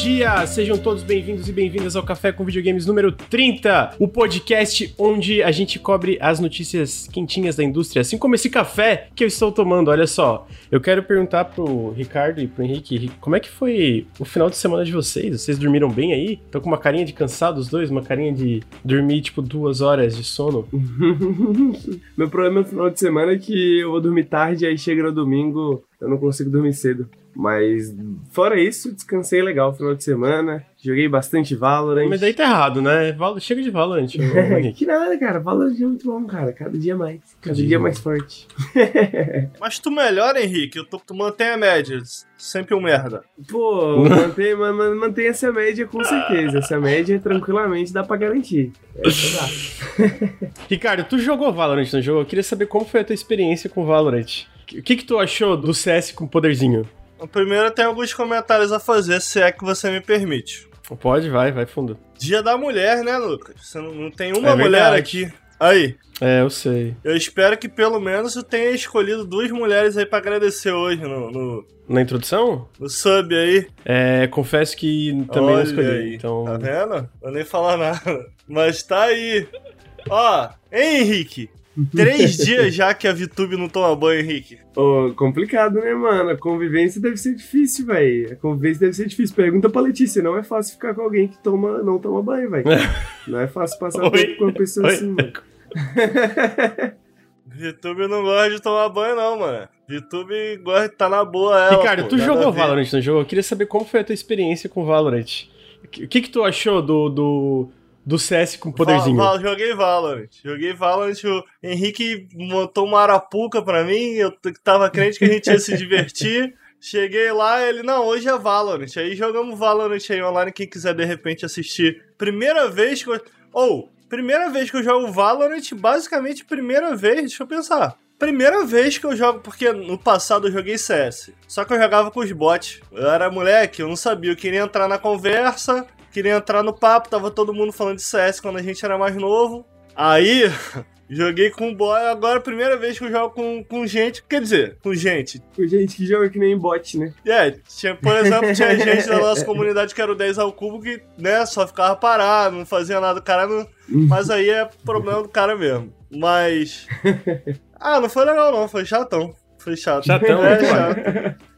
dia! Sejam todos bem-vindos e bem-vindas ao Café com Videogames número 30, o podcast onde a gente cobre as notícias quentinhas da indústria, assim como esse café que eu estou tomando. Olha só, eu quero perguntar pro Ricardo e pro Henrique, como é que foi o final de semana de vocês? Vocês dormiram bem aí? Estão com uma carinha de cansado os dois? Uma carinha de dormir, tipo, duas horas de sono? Meu problema no final de semana é que eu vou dormir tarde, aí chega no domingo, eu não consigo dormir cedo. Mas fora isso, descansei legal no final de semana. Joguei bastante Valorant. Mas daí tá errado, né? Val- Chega de Valorant, que nada, cara. Valorant é muito bom, cara. Cada dia mais. Cada Dia dia, mais. mais forte. Mas tu melhora, Henrique. Eu tô, tu mantém a média. Sempre um merda. Pô, mantém, man- man- mantém essa média com certeza. Essa média tranquilamente dá pra garantir. Dá. Ricardo, tu jogou Valorant, não jogou? Eu queria saber como foi a tua experiência com Valorant. O que que tu achou do CS com poderzinho? Primeiro, eu tenho alguns comentários a fazer, se é que você me permite. Pode, vai, vai fundo. Dia da mulher, né, Lucas? Você não, não tem uma É mulher aqui. Aí, É, eu sei. eu espero que pelo menos eu tenha escolhido duas mulheres aí pra agradecer hoje no, no, Na introdução, no sub aí. é, confesso que também não Olha escolhi. aí. Então, Tá vendo? Vou nem falar nada. Mas tá aí. Ó, hein, Henrique? Três dias já que a VTube não toma banho, Henrique. Ô, complicado, né, mano? A convivência deve ser difícil, velho. A convivência deve ser difícil. Pergunta pra Letícia. Não é fácil ficar com alguém que toma, não toma banho, velho. Não é fácil passar Oi. tempo com uma pessoa Oi. assim, mano. VTube não gosta de tomar banho, não, mano. VTube gosta de estar na boa, ela. Ricardo, pô, tu jogou. Valorant, não jogou? Eu queria saber como foi a tua experiência com Valorant. O que, que que tu achou do, do, do CS com poderzinho? Val- Val- joguei Valorant. Joguei Valorant. O Henrique montou uma arapuca pra mim. Eu tava crente que a gente ia se divertir. Cheguei lá, ele, não, hoje é Valorant. Aí jogamos Valorant aí online, quem quiser de repente assistir. Primeira vez que eu. Ou, primeira vez que eu jogo Valorant, basicamente primeira vez, deixa eu pensar. Primeira vez que eu jogo, porque no passado eu joguei CS. Só que eu jogava com os bots. Eu era moleque, eu não sabia. Eu queria entrar na conversa, queria entrar no papo, tava todo mundo falando de CS quando a gente era mais novo. Aí, joguei com o boy, agora é a primeira vez que eu jogo com, com gente. Quer dizer, com gente. Com gente que joga que nem bot, né? É, tinha, por exemplo, tinha gente da nossa comunidade que era o 10 ao cubo que, né, só ficava parado, não fazia nada. O cara não. Mas aí é problema do cara mesmo. Mas. Ah, não foi legal não, foi chatão. Foi chato. Chatão, É, chato.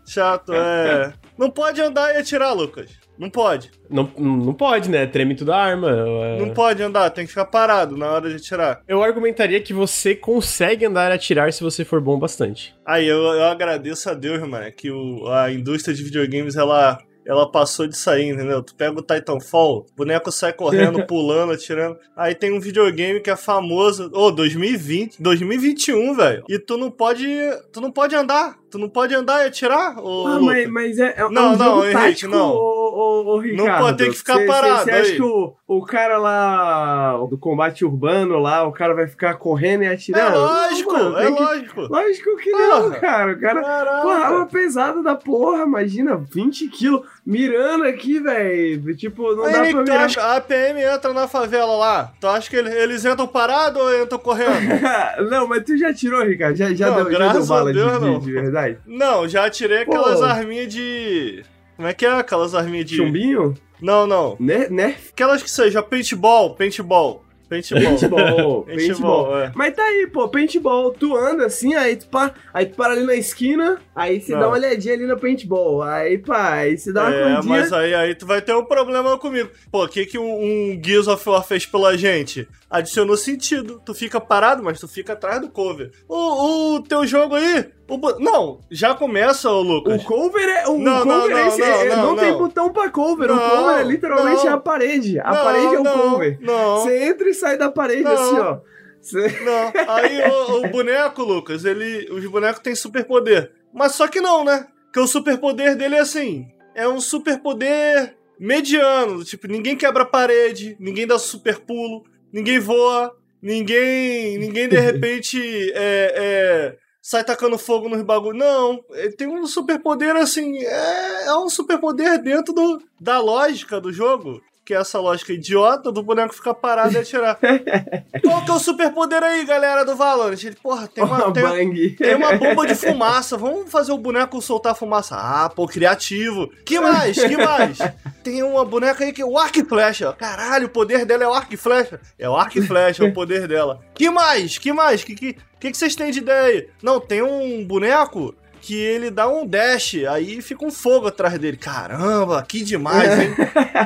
Chato, é. Não pode andar e atirar, Lucas. Não pode. Não, não pode, né? Treme tudo a arma. é- Não pode andar, tem que ficar parado na hora de atirar. Eu argumentaria que você consegue andar e atirar se você for bom bastante. Aí eu, eu agradeço a Deus, mano, que o, a indústria de videogames ela, ela passou de sair, entendeu? Tu pega o Titanfall, o boneco sai correndo, pulando, atirando. Aí tem um videogame que é famoso, ô, 2020, 2021, velho. E tu não pode, tu não pode andar, tu não pode andar e atirar, ô, Ah, mas, mas é, é Não, um não, jogo Henrique, tático, não. Ô, ô, ô, Ricardo. pode ter que ficar Cê- parado Você acha que o, o cara lá do combate urbano lá, o cara vai ficar correndo e É atirando? lógico, Não, mano, é que- lógico. Lógico que não, Porra. cara. O cara. Caraca. Porra, arma pesada da porra, imagina, 20 quilos mirando aqui, velho. Tipo, não Aí, dá pra mirar. acha, a PM entra na favela lá, tu acha que ele- eles entram parados ou entram correndo? não, mas tu já tirou, Ricardo? Já, já Não, deu, já deu bala Deus, de, de- não. de verdade? Não, já tirei aquelas Pô. arminhas de. Como é que é aquelas arminhas de. Chumbinho? Não, não. Né? né? Aquelas que seja paintball, paintball. Paintball. Paintball, Paintball, paintball. é. Mas tá aí, pô, paintball. Tu anda assim, aí tu, pa, aí tu para ali na esquina, aí você dá uma olhadinha ali no paintball. Aí, pá, aí você dá uma É, corridinha. mas aí, aí tu vai ter um problema comigo. Pô, o que, que um, um Gears of War fez pela gente? Adicionou sentido. Tu fica parado, mas tu fica atrás do cover. O, o teu jogo aí. o não, já começa, ô O Lucas. cover é. O Não, não, cover é não, esse, não, é- não, não, tem não. botão pra cover. o cover é literalmente não. a parede. A Não, parede é o não, cover. Não. Você entra e sai da parede Não. assim, ó. Cê- Não, aí o, o boneco, Lucas, ele. Os bonecos têm superpoder. Mas só que não, né? Porque o superpoder dele é assim. É um superpoder mediano. Tipo, ninguém quebra a parede, ninguém dá super pulo, ninguém voa, ninguém. Ninguém de repente é, é, sai tacando fogo nos bagulho. Não, ele tem um superpoder assim. É, é um superpoder dentro do, da lógica do jogo. Que é essa lógica idiota do boneco ficar parado e atirar. Qual que é o superpoder aí, galera do Valorant? Ele, porra, tem uma, tem, tem uma bomba de fumaça, vamos fazer o boneco soltar fumaça. Ah, pô, criativo. Que mais? Que mais? Tem uma boneca aí que é o arco e flecha. Caralho, o poder dela é o arco e flecha. É o arco e flecha, é o poder dela. Que mais? Que mais? Que que, que, que vocês têm de ideia aí? Não, tem um boneco que ele dá um dash, aí fica um fogo atrás dele. Caramba, que demais, hein?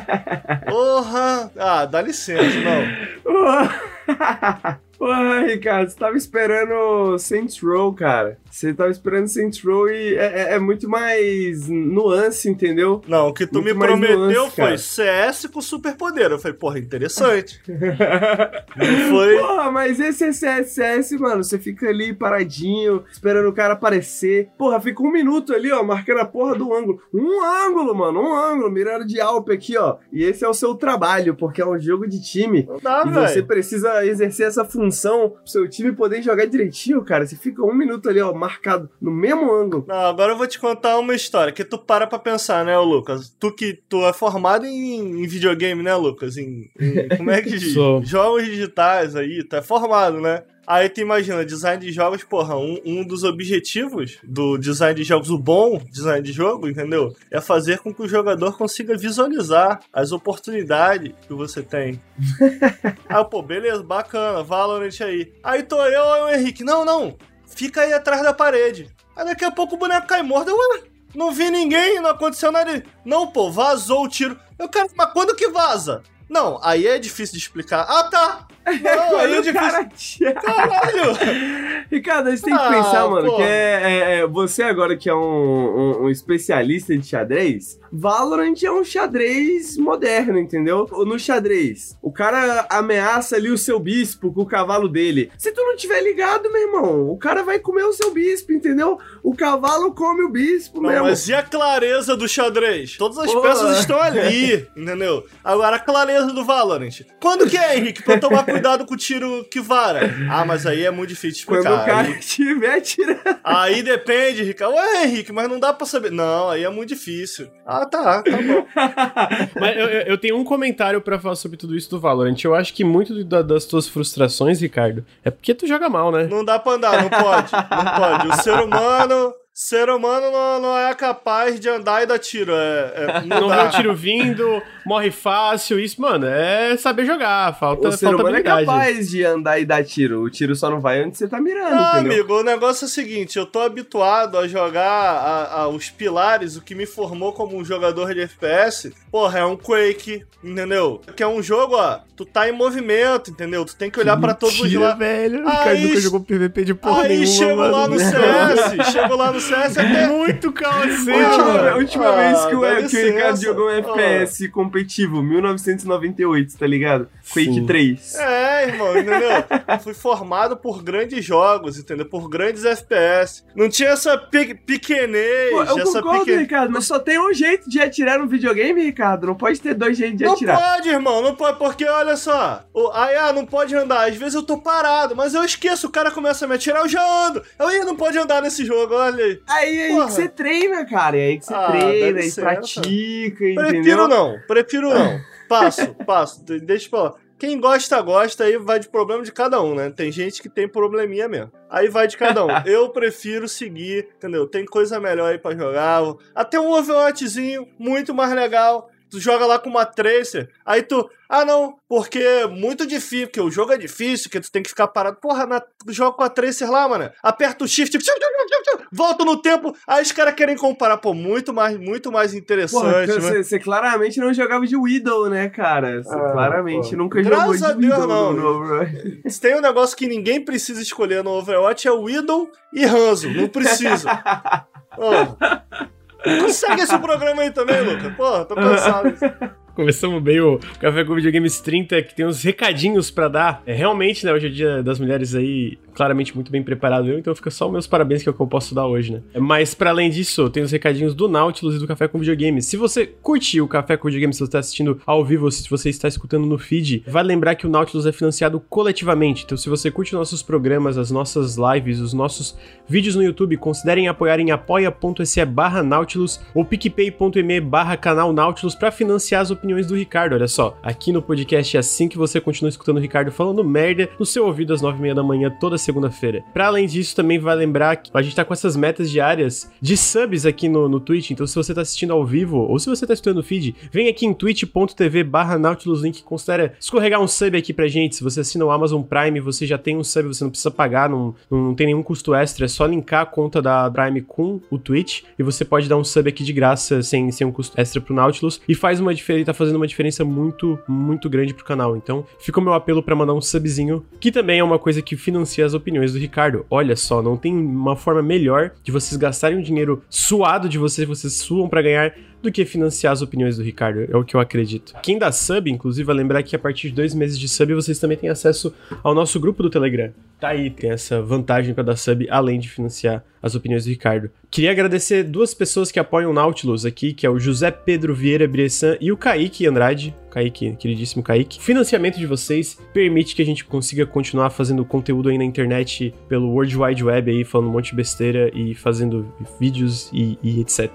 Porra! Ah, dá licença, não. Porra, Ricardo, você tava esperando Saints Row, cara. Você tava esperando Saints Row e é, é, é, muito mais nuance, entendeu? Não, o que tu muito me prometeu nuance, foi cara. CS com superpoder. Eu falei, porra, interessante. Não foi. Porra, mas esse é CS, CS, mano. Você fica ali paradinho, esperando o cara aparecer. Porra, fica um minuto ali, ó, marcando a porra do ângulo. Um ângulo, mano, um ângulo, mirando de Alpe aqui, ó. E esse é o seu trabalho, porque é um jogo de time. Não dá, e véio. você precisa exercer essa função pro seu time poder jogar direitinho, cara. Você fica um minuto ali, ó, marcado no mesmo ângulo. Não, agora eu vou te contar uma história que tu para pra pensar, né, Lucas? Tu que tu é formado em, em videogame, né, Lucas? Em, em como é que diz? Jogos digitais aí, tu é formado, né? Aí tu imagina, design de jogos, porra, um, um dos objetivos do design de jogos, o bom design de jogo, entendeu? É fazer com que o jogador consiga visualizar as oportunidades que você tem. aí, pô, beleza, bacana, Valorant aí. Aí tô eu e o Henrique, não, não, fica aí atrás da parede. Aí daqui a pouco o boneco cai morto. Eu, ué, não vi ninguém, não aconteceu nada. Não, pô, vazou o tiro. Eu, quero, mas quando que vaza? Não, aí é difícil de explicar. Ah, tá. Não, aí é difícil. Cara. Caralho! Ricardo, a gente tem que ah, pensar, mano, pô. que é, é, é, você agora que é um, um, um, especialista de xadrez, Valorant é um xadrez moderno, entendeu? No xadrez, o cara ameaça ali o seu bispo com o cavalo dele. Se tu não tiver ligado, meu irmão, o cara vai comer o seu bispo, entendeu? O cavalo come o bispo não, mesmo. Mas e a clareza do xadrez? Todas as Pô. peças estão ali, entendeu? Agora, a clareza do Valorant. Quando que é, Henrique, pra eu tomar cuidado com o tiro que vara? Ah, mas aí é muito difícil explicar. Quando o cara estiver tirando. Aí depende, Ricardo. Ué, Henrique, mas não dá pra saber. Não, aí é muito difícil. Ah, tá, tá bom. mas eu, eu, tenho um comentário para falar sobre tudo isso do Valorant. Eu acho que muito da, das tuas frustrações, Ricardo, é porque tu joga mal, né? Não dá pra andar, não pode. Não pode. O ser humano ser humano não, não, é capaz de andar e dar tiro. É, é não, vê o tiro vindo, morre fácil. Isso, mano, é saber jogar. Falta, o ser falta humano é habilidade. é capaz de andar e dar tiro. O tiro só não vai onde você tá mirando. Não, entendeu? amigo, o negócio é o seguinte: eu tô habituado a jogar a, a, os pilares, o que me formou como um jogador de FPS. Porra, é um Quake, entendeu? Que é um jogo, ó. Tu tá em movimento, entendeu? Tu tem que olhar para todos os lados. velho. Aí, o cara nunca jogou PVP de porra Aí nenhuma, chego mano. lá no CS, chego lá no CS até... Muito calceiro. Última, a última ah, vez que o, que o Ricardo jogou um FPS ah. competitivo, 1998, tá ligado? Quake Sim. 3. É, irmão, entendeu? Fui formado por grandes jogos, entendeu? Por grandes FPS. Não tinha essa pe pequenez, Pô, eu essa concordo, pequen... Ricardo, mas só tem um jeito de atirar no videogame, Ricardo. Não pode ter dois jeitos de não atirar. Não pode, irmão. Não pode, porque olha só. O, aí, ah, não pode andar. Às vezes eu tô parado, mas eu esqueço. O cara começa a me atirar, eu já ando. Eu, ia não pode andar nesse jogo, olha aí. Aí, aí que você treina, cara. É aí que você ah, treina e pratica, entendeu? Prefiro não. Prefiro não. Passo, passo. Deixa pra lá. Quem gosta, gosta, aí vai de problema de cada um, né? Tem gente que tem probleminha mesmo. Aí vai de cada um. Eu prefiro seguir, entendeu? Tem coisa melhor aí pra jogar. Até um Overwatchzinho, muito mais legal tu joga lá com uma Tracer, aí tu, ah não, porque é muito difícil, porque o jogo é difícil, que tu tem que ficar parado. Porra, na, joga com a Tracer lá, mano. Aperta o shift, volta no tempo, aí os caras querem comparar, pô, muito mais, muito mais interessante. Você claramente não jogava de Widow, né, cara? Você ah, claramente pô. nunca Graças jogou de Widow não. no Overwatch. Se tem um negócio que ninguém precisa escolher no Overwatch é Widow e Hanzo, não precisa. oh. Consegue esse programa aí também, Luca? Pô, tô cansado. Começamos bem o Café com Videogames 30, que tem uns recadinhos para dar. É realmente, né, hoje é o dia das mulheres aí, claramente muito bem preparado eu, então fica só meus parabéns que é o que eu posso dar hoje, né? Mas para além disso, tem os recadinhos do Nautilus e do Café com Videogames. Se você curte o Café com Videogames, se você está assistindo ao vivo, se você está escutando no feed, vai lembrar que o Nautilus é financiado coletivamente. Então, se você curte nossos programas, as nossas lives, os nossos vídeos no YouTube, considerem apoiar em apoia.se barra Nautilus ou picpay.me barra canal Nautilus para financiar as opiniões opiniões do Ricardo. Olha só, aqui no podcast é assim que você continua escutando o Ricardo falando merda no seu ouvido às nove e meia da manhã toda segunda-feira. Para além disso, também vai lembrar que a gente tá com essas metas diárias de subs aqui no, no Twitch. Então, se você tá assistindo ao vivo ou se você tá escutando no feed, vem aqui em twitch.tv barra Nautilus Link. Considera escorregar um sub aqui pra gente. Se você assina o Amazon Prime, você já tem um sub, você não precisa pagar, não, não tem nenhum custo extra. É só linkar a conta da Prime com o Twitch e você pode dar um sub aqui de graça, sem, sem um custo extra pro Nautilus. E faz uma diferença, fazendo uma diferença muito, muito grande pro canal. Então, fica o meu apelo para mandar um subzinho, que também é uma coisa que financia as opiniões do Ricardo. Olha só, não tem uma forma melhor de vocês gastarem um dinheiro suado de vocês, vocês suam para ganhar do que financiar as opiniões do Ricardo, é o que eu acredito. Quem dá sub, inclusive, vai lembrar que a partir de dois meses de sub vocês também têm acesso ao nosso grupo do Telegram. Tá aí, tem essa vantagem para dar sub, além de financiar as opiniões do Ricardo. Queria agradecer duas pessoas que apoiam o Nautilus aqui, que é o José Pedro Vieira Bressan e o Kaique Andrade. Kaique, queridíssimo Kaique. O financiamento de vocês permite que a gente consiga continuar fazendo conteúdo aí na internet pelo World Wide Web aí, falando um monte de besteira e fazendo vídeos e, e etc.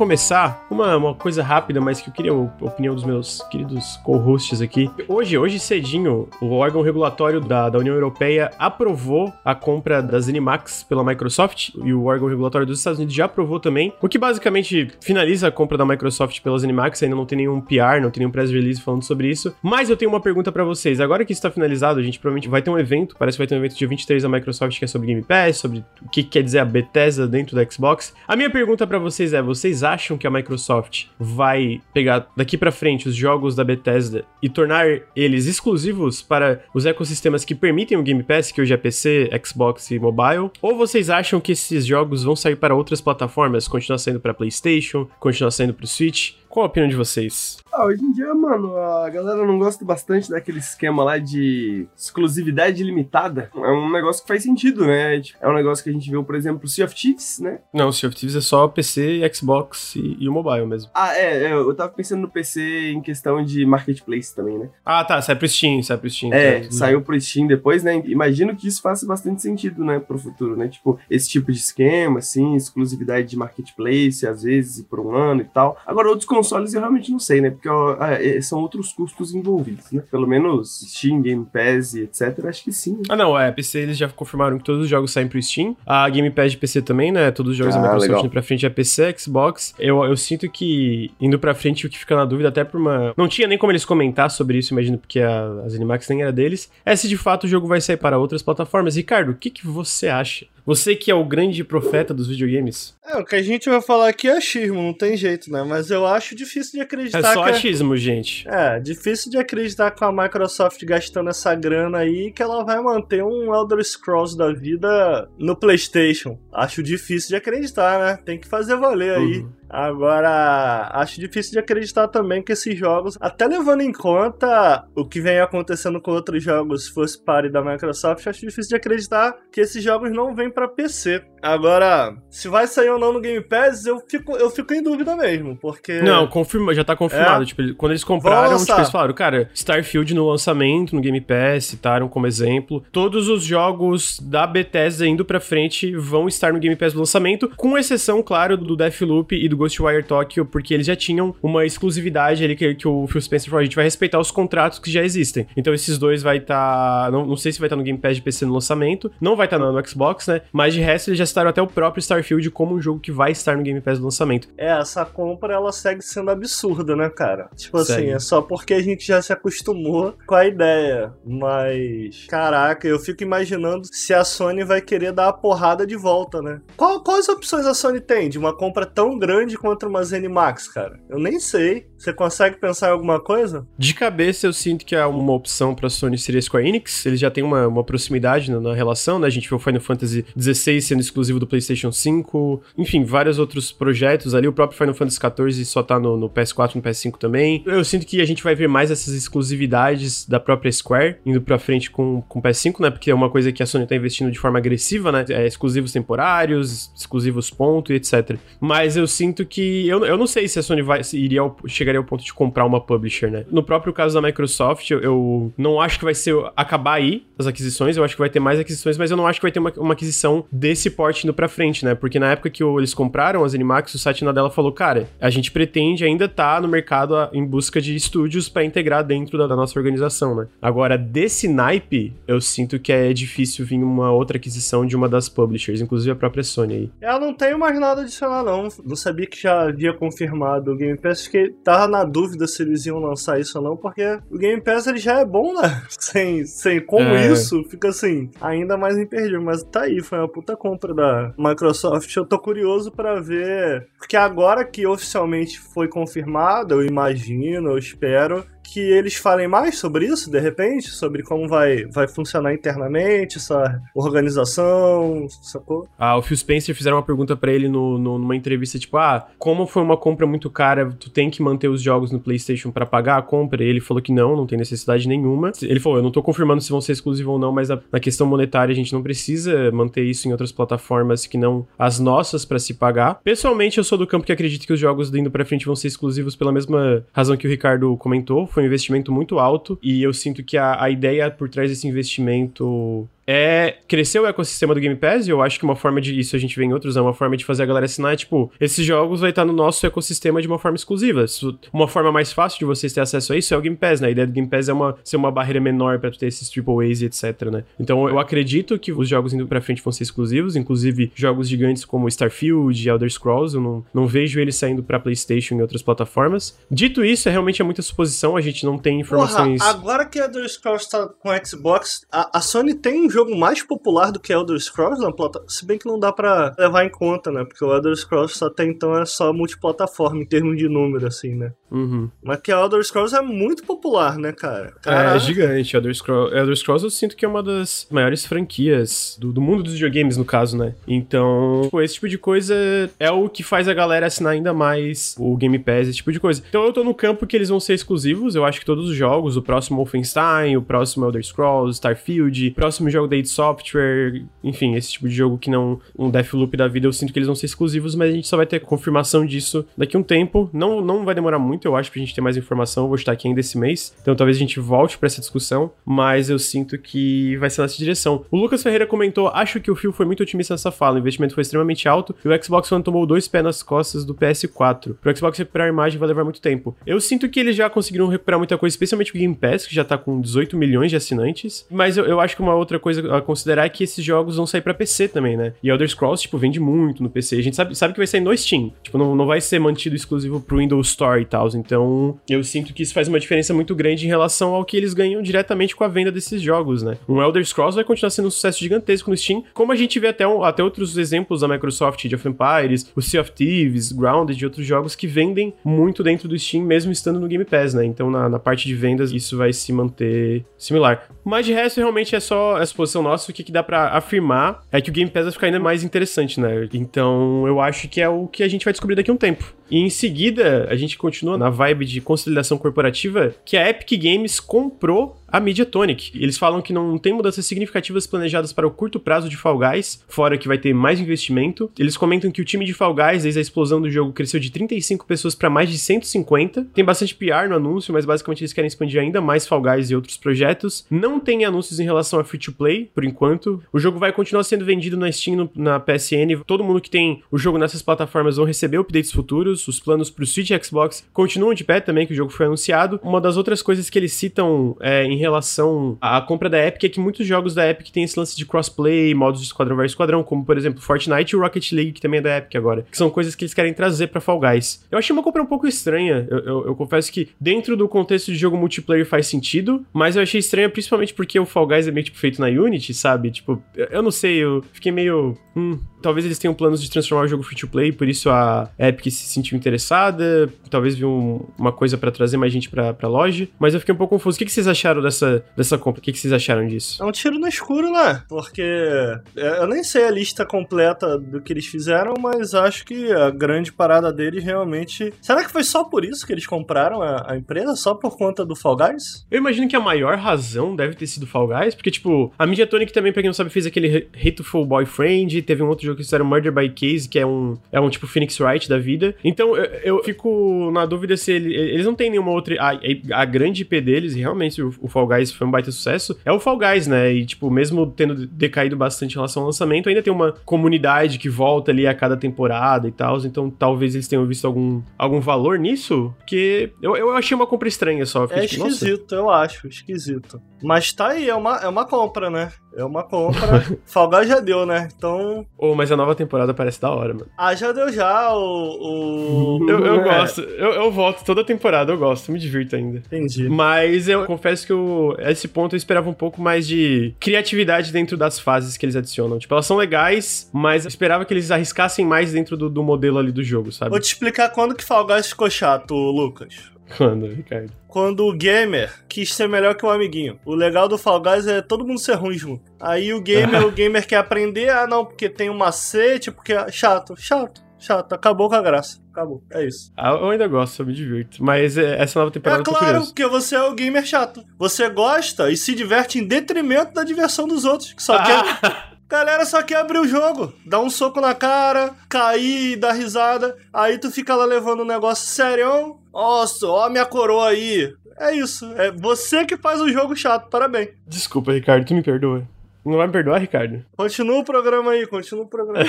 começar uma, uma coisa rápida, mas que eu queria a opinião dos meus queridos co-hosts aqui. Hoje, hoje cedinho, o órgão regulatório da, da União Europeia aprovou a compra da ZeniMax pela Microsoft e o órgão regulatório dos Estados Unidos já aprovou também, o que basicamente finaliza a compra da Microsoft pela ZeniMax, ainda não tem nenhum PR, não tem nenhum press release falando sobre isso. Mas eu tenho uma pergunta para vocês. Agora que está finalizado, a gente provavelmente vai ter um evento, parece que vai ter um evento dia 23 da Microsoft que é sobre Game Pass, sobre o que quer dizer a Bethesda dentro da Xbox. A minha pergunta para vocês é, vocês acham que a Microsoft vai pegar daqui para frente os jogos da Bethesda e tornar eles exclusivos para os ecossistemas que permitem o Game Pass, que hoje é PC, Xbox e mobile? Ou vocês acham que esses jogos vão sair para outras plataformas, continuar saindo para PlayStation, continuar saindo para o Switch? Qual a opinião de vocês? Ah, hoje em dia, mano, a galera não gosta bastante daquele esquema lá de exclusividade limitada. É um negócio que faz sentido, né? É um negócio que a gente viu, por exemplo, Sea of Thieves, né? Não, Sea of Thieves é só PC, Xbox e, e o mobile mesmo. Ah, é, é, eu tava pensando no PC em questão de marketplace também, né? Ah, tá, sai pro Steam, sai pro Steam. É, tá. saiu pro Steam depois, né? Imagino que isso faça bastante sentido, né, pro futuro, né? Tipo, esse tipo de esquema, assim, exclusividade de marketplace, às vezes, por um ano e tal. Agora, outros consoles eu realmente não sei, né? Porque ó, é, são outros custos envolvidos, né? Pelo menos Steam, Game Pass e etc. Acho que sim. Né? Ah, não, é. PC eles já confirmaram que todos os jogos saem pro Steam. A Game Pass de PC também, né? Todos os jogos ah, da Microsoft legal. indo pra frente é PC, Xbox. Eu, eu sinto que indo pra frente o que fica na dúvida, até por uma. Não tinha nem como eles comentar sobre isso, imagino, porque a, as Animax nem era deles. É se de fato o jogo vai sair para outras plataformas. Ricardo, o que, que você acha? Você que é o grande profeta dos videogames. É, o que a gente vai falar aqui é achismo, não tem jeito, né? Mas eu acho difícil de acreditar. É só que achismo, gente. É, difícil de acreditar com a Microsoft gastando essa grana aí que ela vai manter um Elder Scrolls da vida no PlayStation. Acho difícil de acreditar, né? Tem que fazer valer aí. Agora, acho difícil de acreditar também que esses jogos, até levando em conta o que vem acontecendo com outros jogos first party da Microsoft, acho difícil de acreditar que esses jogos não vêm para PC. Agora, se vai sair ou não no Game Pass, eu fico, eu fico em dúvida mesmo, porque... Não, confirma, já tá confirmado. É? Tipo, quando eles compraram, tipo, eles falaram, cara, Starfield no lançamento, no Game Pass, citaram como exemplo. Todos os jogos da Bethesda indo pra frente vão estar no Game Pass do lançamento, com exceção, claro, do Deathloop e do Ghostwire Tokyo, porque eles já tinham uma exclusividade ali que, que o Phil Spencer falou, a gente vai respeitar os contratos que já existem. Então esses dois vai estar, tá, não, não sei se vai estar tá no Game Pass de PC no lançamento, não vai estar tá no, no Xbox, né? Mas de resto eles já citaram até o próprio Starfield como um jogo que vai estar no Game Pass do lançamento. É, essa compra ela segue sendo absurda, né, cara? Tipo assim, segue. assim, é só porque a gente já se acostumou com a ideia, mas caraca, eu fico imaginando se a Sony vai querer dar a porrada de volta, né? Qual, quais opções a Sony tem de uma compra tão grande contra uma ZeniMax, cara? Eu nem sei. Você consegue pensar em alguma coisa? De cabeça, eu sinto que é uma opção pra Sony seria Square Enix. Eles já têm uma, uma proximidade na, na, relação, né? A gente viu Final Fantasy XVI sendo exclusivo do PlayStation 5. Enfim, vários outros projetos ali. O próprio Final Fantasy XIV só tá no, no PS4 e no PS5 também. Eu sinto que a gente vai ver mais essas exclusividades da própria Square indo pra frente com, com o PS5, né? Porque é uma coisa que a Sony tá investindo de forma agressiva, né? É, exclusivos temporários, exclusivos ponto e etc. Mas eu sinto que. Eu, eu não sei se a Sony vai, iria ao, chegaria ao ponto de comprar uma publisher, né? No próprio caso da Microsoft, eu, eu, não acho que vai ser acabar aí as aquisições, eu acho que vai ter mais aquisições, mas eu não acho que vai ter uma, uma aquisição desse porte indo pra frente, né? Porque na época que o, eles compraram as Animax, o Satya dela falou, cara, a gente pretende ainda estar tá no mercado a, em busca de estúdios para integrar dentro da, da, nossa organização, né? Agora, desse naipe, eu sinto que é difícil vir uma outra aquisição de uma das publishers, inclusive a própria Sony aí. Eu não tenho mais nada adicionar, não. Não sabia que já havia confirmado o Game Pass, fiquei tava na dúvida se eles iam lançar isso ou não, porque o Game Pass ele já é bom, né? Sem, sem com é. isso, fica assim, ainda mais imperdível. Mas tá aí, foi uma puta compra da Microsoft. Eu tô curioso para ver, porque agora que oficialmente foi confirmado, eu imagino, eu espero que eles falem mais sobre isso, de repente, sobre como vai, vai funcionar internamente essa organização, sacou? Ah, o Phil Spencer fizeram uma pergunta para ele no, no, numa entrevista, tipo, ah, como foi uma compra muito cara, tu tem que manter os jogos no PlayStation para pagar a compra? E ele falou que não, não tem necessidade nenhuma. Ele falou, eu não tô confirmando se vão ser exclusivos ou não, mas na, na questão monetária a gente não precisa manter isso em outras plataformas que não as nossas para se pagar. Pessoalmente, eu sou do campo que acredita que os jogos indo para frente vão ser exclusivos pela mesma razão que o Ricardo comentou, foi um investimento muito alto e eu sinto que a, a ideia por trás desse investimento é crescer o ecossistema do Game Pass, e eu acho que uma forma de isso a gente vê em outros, é uma forma de fazer a galera assinar, é, tipo, esses jogos vai estar no nosso ecossistema de uma forma exclusiva. Uma forma mais fácil de vocês ter acesso a isso é o Game Pass, né? A ideia do Game Pass é uma, ser uma barreira menor para ter esses triple A's e etc, né? Então eu acredito que os jogos indo pra frente vão ser exclusivos, inclusive jogos gigantes como Starfield e Elder Scrolls, eu não, não vejo eles saindo pra PlayStation e outras plataformas. Dito isso, é realmente é muita suposição, a gente não tem informações... Porra, agora que Elder Scrolls tá com Xbox, a, a Sony tem um jogo jogo mais popular do que Elder Scrolls na plataforma. Se bem que não dá para levar em conta, né? Porque o Elder Scrolls até então é só multiplataforma em termos de número, assim, né? Uhum. Mas que Elder Scrolls é muito popular, né, cara? Caraca. É, gigante. Elder Scrolls, Elder Scrolls eu sinto que é uma das maiores franquias do, do mundo dos videogames, no caso, né? Então, tipo, esse tipo de coisa é o que faz a galera assinar ainda mais o Game Pass, esse tipo de coisa. Então eu tô no campo que eles vão ser exclusivos. Eu acho que todos os jogos, o próximo Wolfenstein, o próximo Elder Scrolls, Starfield, o próximo jogo da id Software, enfim, esse tipo de jogo que não um Deathloop da vida, eu sinto que eles vão ser exclusivos, mas a gente só vai ter confirmação disso daqui a um tempo. Não, não vai demorar muito, eu acho, pra gente ter mais informação. Eu vou estar aqui ainda esse mês, então talvez a gente volte para essa discussão, mas eu sinto que vai ser nessa direção. O Lucas Ferreira comentou: acho que o Phil foi muito otimista nessa fala, o investimento foi extremamente alto e o Xbox One tomou dois pés nas costas do PS4. Pro Xbox recuperar a imagem vai levar muito tempo. Eu sinto que eles já conseguiram recuperar muita coisa, especialmente o Game Pass, que já tá com 18 milhões de assinantes, mas eu, eu acho que uma outra coisa a considerar é que esses jogos vão sair para PC também, né? E Elder Scrolls, tipo, vende muito no PC. A gente sabe, sabe que vai sair no Steam. Tipo, não, não vai ser mantido exclusivo pro Windows Store e tal. Então, eu sinto que isso faz uma diferença muito grande em relação ao que eles ganham diretamente com a venda desses jogos, né? Um Elder Scrolls vai continuar sendo um sucesso gigantesco no Steam, como a gente vê até, um, até outros exemplos da Microsoft, de of Empires, o Sea of Thieves, Grounded e outros jogos que vendem muito dentro do Steam, mesmo estando no Game Pass, né? Então, na, na parte de vendas, isso vai se manter similar. Mas de resto, realmente é só a exposição nossa, o que, que dá para afirmar é que o Game Pass vai ficar ainda mais interessante, né? Então, eu acho que é o que a gente vai descobrir daqui a um tempo. E em seguida, a gente continua na vibe de consolidação corporativa, que a Epic Games comprou a Mediatonic. Eles falam que não tem mudanças significativas planejadas para o curto prazo de Fall Guys, fora que vai ter mais investimento. Eles comentam que o time de Fall Guys, desde a explosão do jogo, cresceu de 35 pessoas para mais de 150. Tem bastante PR no anúncio, mas basicamente eles querem expandir ainda mais Fall Guys e outros projetos. Não tem anúncios em relação a free to play, por enquanto. O jogo vai continuar sendo vendido na Steam, na PSN. Todo mundo que tem o jogo nessas plataformas vão receber updates futuros os planos pro Switch e Xbox continuam de pé também, que o jogo foi anunciado. Uma das outras coisas que eles citam é, em relação à compra da Epic é que muitos jogos da Epic têm esse lance de crossplay, modos de esquadrão versus esquadrão, como por exemplo Fortnite e Rocket League, que também é da Epic agora, que são coisas que eles querem trazer pra Fall Guys. Eu achei uma compra um pouco estranha, eu, eu, eu confesso que dentro do contexto de jogo multiplayer faz sentido, mas eu achei estranha principalmente porque o Fall Guys é meio tipo feito na Unity, sabe? Tipo, eu não sei, eu fiquei meio. Hum, talvez eles tenham planos de transformar o jogo free to play, por isso a Epic se sentiu interessada, talvez viu um, uma coisa para trazer mais gente pra, pra loja, mas eu fiquei um pouco confuso. O que, que vocês acharam dessa, dessa compra? O que, que vocês acharam disso? É um tiro no escuro, né? Porque é, eu nem sei a lista completa do que eles fizeram, mas acho que a grande parada deles realmente. Será que foi só por isso que eles compraram a, a empresa? Só por conta do Fall Guys? Eu imagino que a maior razão deve ter sido Fall Guys, porque, tipo, a Mediatonic também, pra quem não sabe, fez aquele Hateful Boyfriend, teve um outro jogo que fizeram Murder by Case, que é um, é um tipo Phoenix Wright da vida. Então, eu, eu fico na dúvida se ele, eles não têm nenhuma outra. A, a grande IP deles, realmente o, o, Fall Guys foi um baita sucesso, é o Fall Guys, né? E, tipo, mesmo tendo decaído bastante em relação ao lançamento, ainda tem uma comunidade que volta ali a cada temporada e tal. Então, talvez eles tenham visto algum, algum valor nisso, porque eu, eu achei uma compra estranha só. Fiquei, é tipo, esquisito, eu acho, esquisito. Mas tá aí, é uma, é uma compra, né? É uma compra. Fall Guys já deu, né? Então. Oh, mas a nova temporada parece da hora, mano. Ah, já deu já. O. o... eu, eu é. gosto. Eu, eu volto toda temporada, eu gosto, me divirto ainda. Entendi. Mas eu confesso que eu, esse ponto eu esperava um pouco mais de criatividade dentro das fases que eles adicionam. Tipo, elas são legais, mas eu esperava que eles arriscassem mais dentro do, do modelo ali do jogo, sabe? Vou te explicar quando que Fall Guys ficou chato, Lucas. Quando, Ricardo? Quando o gamer quis ser melhor que o um amiguinho. O legal do Fall Guys é todo mundo ser ruim junto. Aí o gamer, o gamer quer aprender, ah não, porque tem um macete, porque é chato, chato. Chato, acabou com a graça. Acabou, é isso. Ah, eu ainda gosto, eu me divirto. Mas é, essa nova temporada É claro, porque você é o gamer chato. Você gosta e se diverte em detrimento da diversão dos outros, que só ah. quer Galera só quer abrir o jogo, dar um soco na cara, cair, dar risada. Aí tu fica lá levando um negócio sério. Nossa, ó minha coroa aí. É isso. É você que faz o jogo chato. Parabéns. Desculpa, Ricardo, tu me perdoa. Não vai me perdoar, Ricardo? Continua o programa aí, continua o programa.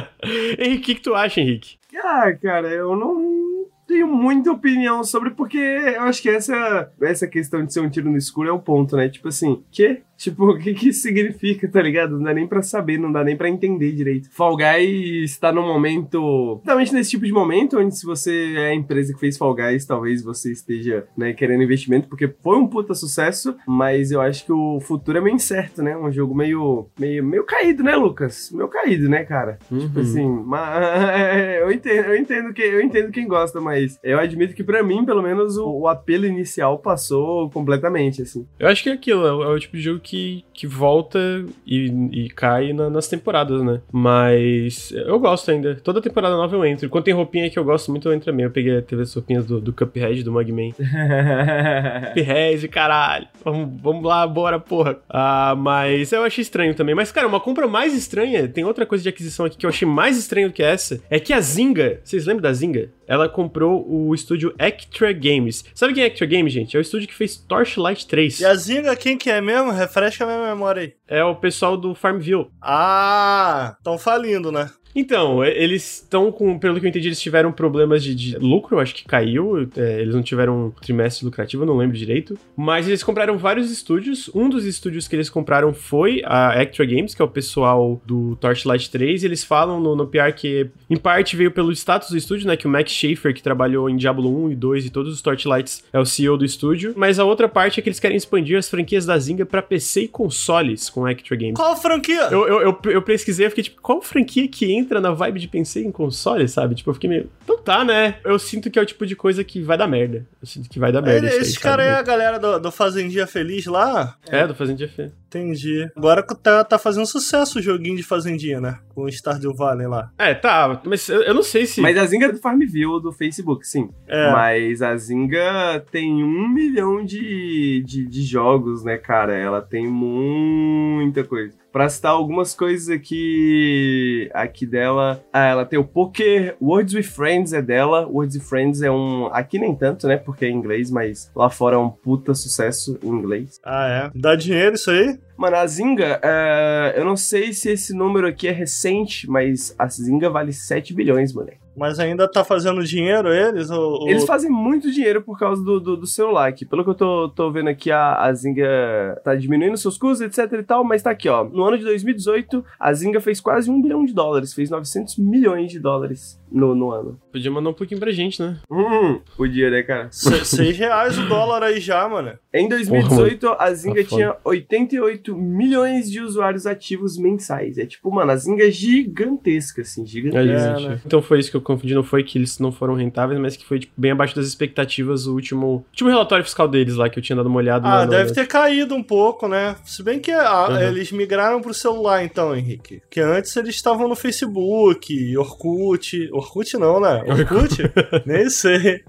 Henrique, o que, que tu acha, Henrique? Ah, cara, eu não tenho muita opinião sobre, porque eu acho que essa, essa questão de ser um tiro no escuro é o ponto, né? Tipo assim, que? Tipo, o que que isso significa, tá ligado? Não dá nem pra saber, não dá nem pra entender direito. Fall Guys está num momento, exatamente nesse tipo de momento, onde se você é a empresa que fez Fall Guys, talvez você esteja, né, querendo investimento, porque foi um puta sucesso, mas eu acho que o futuro é meio incerto, né? Um jogo meio, meio, meio caído, né, Lucas? Meio caído, né, cara? Tipo uhum. Tipo assim, mas, eu entendo, eu entendo, que, eu entendo quem gosta, mas eu admito que para mim, pelo menos, o, o, apelo inicial passou completamente, assim. Eu acho que é aquilo, é o, é o tipo de jogo que que, que volta e, e cai na, nas temporadas, né? Mas eu gosto ainda. Toda temporada nova eu entro. Quando tem roupinha que eu gosto muito, eu entro também. Eu peguei, teve as roupinhas do, do Cuphead, do Mugman. Cuphead, caralho. Vamos, vamos lá, bora, porra. Ah, mas eu achei estranho também. Mas, cara, uma compra mais estranha, tem outra coisa de aquisição aqui que eu achei mais estranho do que essa, é que a Zynga, vocês lembram da Zynga? Ela comprou o estúdio Extra Games. Sabe quem é Extra Games, gente? É o estúdio que fez Torchlight 3. E a Zynga, quem que é mesmo? Refresca a minha memória aí. É o pessoal do Farmville. Ah, estão falindo, né? Então, eles estão com, pelo que eu entendi, eles tiveram problemas de, de lucro, acho que caiu, é, eles não tiveram um trimestre lucrativo, não lembro direito. Mas eles compraram vários estúdios. Um dos estúdios que eles compraram foi a Extra Games, que é o pessoal do Torchlight 3. E eles falam no, no PR que, em parte, veio pelo status do estúdio, né? Que o Max Schaefer, que trabalhou em Diablo 1 e 2 e todos os Torchlights, é o CEO do estúdio. Mas a outra parte é que eles querem expandir as franquias da Zynga para PC e consoles com a Extra Games. Qual franquia? Eu, eu, eu, eu pesquisei, eu fiquei tipo, qual franquia que entra entra na vibe de pensei em console, sabe? Tipo, eu fiquei meio. Então tá, né? Eu sinto que é o tipo de coisa que vai dar merda. Eu sinto que vai dar merda. Ele, esse cara é a galera do, do Fazendinha Feliz lá? É, do Fazendinha Feliz. Entendi. Agora tá, tá fazendo sucesso o joguinho de Fazendinha, né? Com o Stardew Valley lá. É, tá. Mas eu, eu não sei se. Mas a Zinga é do Farmville, do Facebook, sim. É. Mas a Zinga tem um milhão de, de, de jogos, né, cara? Ela tem muita coisa. Pra citar algumas coisas aqui, aqui dela, ah, ela tem o Poker, Words with Friends é dela. Words with Friends é um. Aqui nem tanto, né? Porque é em inglês, mas lá fora é um puta sucesso em inglês. Ah, é? Dá dinheiro isso aí? Mano, a Zynga, é, eu não sei se esse número aqui é recente, mas a Zynga vale 7 bilhões, moleque. Mas ainda tá fazendo dinheiro eles? Ou, Eles fazem muito dinheiro por causa do, do, do celular aqui. Pelo que eu tô, tô vendo aqui, a, a Zynga tá diminuindo seus custos, etc e tal, mas tá aqui, ó. No ano de 2018, a Zynga fez quase um bilhão de dólares, fez 900 milhões de dólares no, no ano. Podia mandar um pouquinho pra gente, né? Hum, podia, né, cara? Se- Seis reais o dólar aí já, mano. Em 2018, a Zynga Tá tinha 88 milhões de usuários ativos mensais. É tipo, mano, a Zynga é gigantesca, assim, É, gigantesca. gente. né? Então foi isso que eu confundi, não foi que eles não foram rentáveis, mas que foi tipo, bem abaixo das expectativas o último, último relatório fiscal deles lá, que eu tinha dado uma olhada. Ah, deve ter caído um pouco, né? Se bem que ah, Uhum. eles migraram pro celular, então, Henrique. Porque antes eles estavam no Facebook, Orkut. Orkut não, né? Orkut? Nem sei.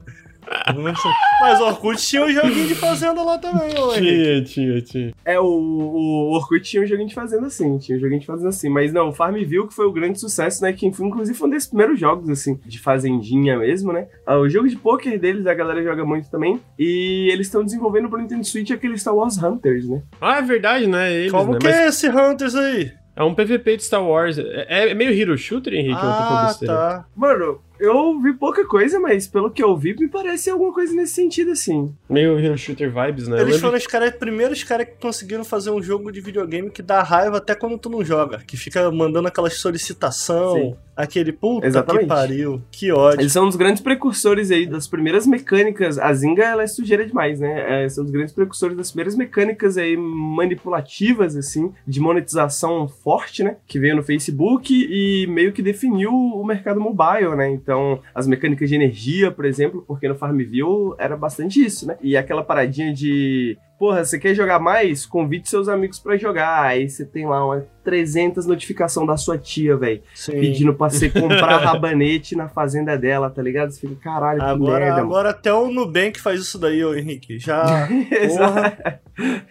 Mas Orkut tinha um joguinho de fazenda lá também, ô. Tinha, tinha, tinha. É, o, o Orkut tinha um joguinho de fazenda assim, tinha um joguinho de fazenda assim. Mas não, o Farmville que foi o grande sucesso, né? Que foi, inclusive foi um desses primeiros jogos, assim, de fazendinha mesmo, né? Ah, o jogo de poker deles, a galera joga muito também. E eles estão desenvolvendo pro Nintendo Switch aquele Star Wars Hunters, né? Ah, é verdade, né? Eles, Como né? que Mas é esse Hunters aí? é um PVP de Star Wars. É, é meio Hero Shooter, Henrique? Ah, tá. Mano, eu vi pouca coisa, mas pelo que eu vi, me parece alguma coisa nesse sentido, assim. Meio Hero Shooter vibes, né? Eles foram os caras, primeiros caras que conseguiram fazer um jogo de videogame que dá raiva até quando tu não joga. Que fica mandando aquelas solicitação, Sim. aquele puta Exatamente. que pariu, que ódio. Eles são um dos grandes precursores aí das primeiras mecânicas. A Zynga, ela é sujeira demais, né? É, são os grandes precursores das primeiras mecânicas aí manipulativas, assim, de monetização forte, né? Que veio no Facebook e meio que definiu o mercado mobile, né? Então, as mecânicas de energia, por exemplo, porque no Farmville era bastante isso, né? E aquela paradinha de... Porra, você quer jogar mais? Convide seus amigos pra jogar. Aí você tem lá uma 300 notificação da sua tia, velho pedindo pra você comprar rabanete na fazenda dela, tá ligado? Você fica, caralho, que Agora, merda, agora até o Nubank faz isso daí, ô Henrique. Já. Exato.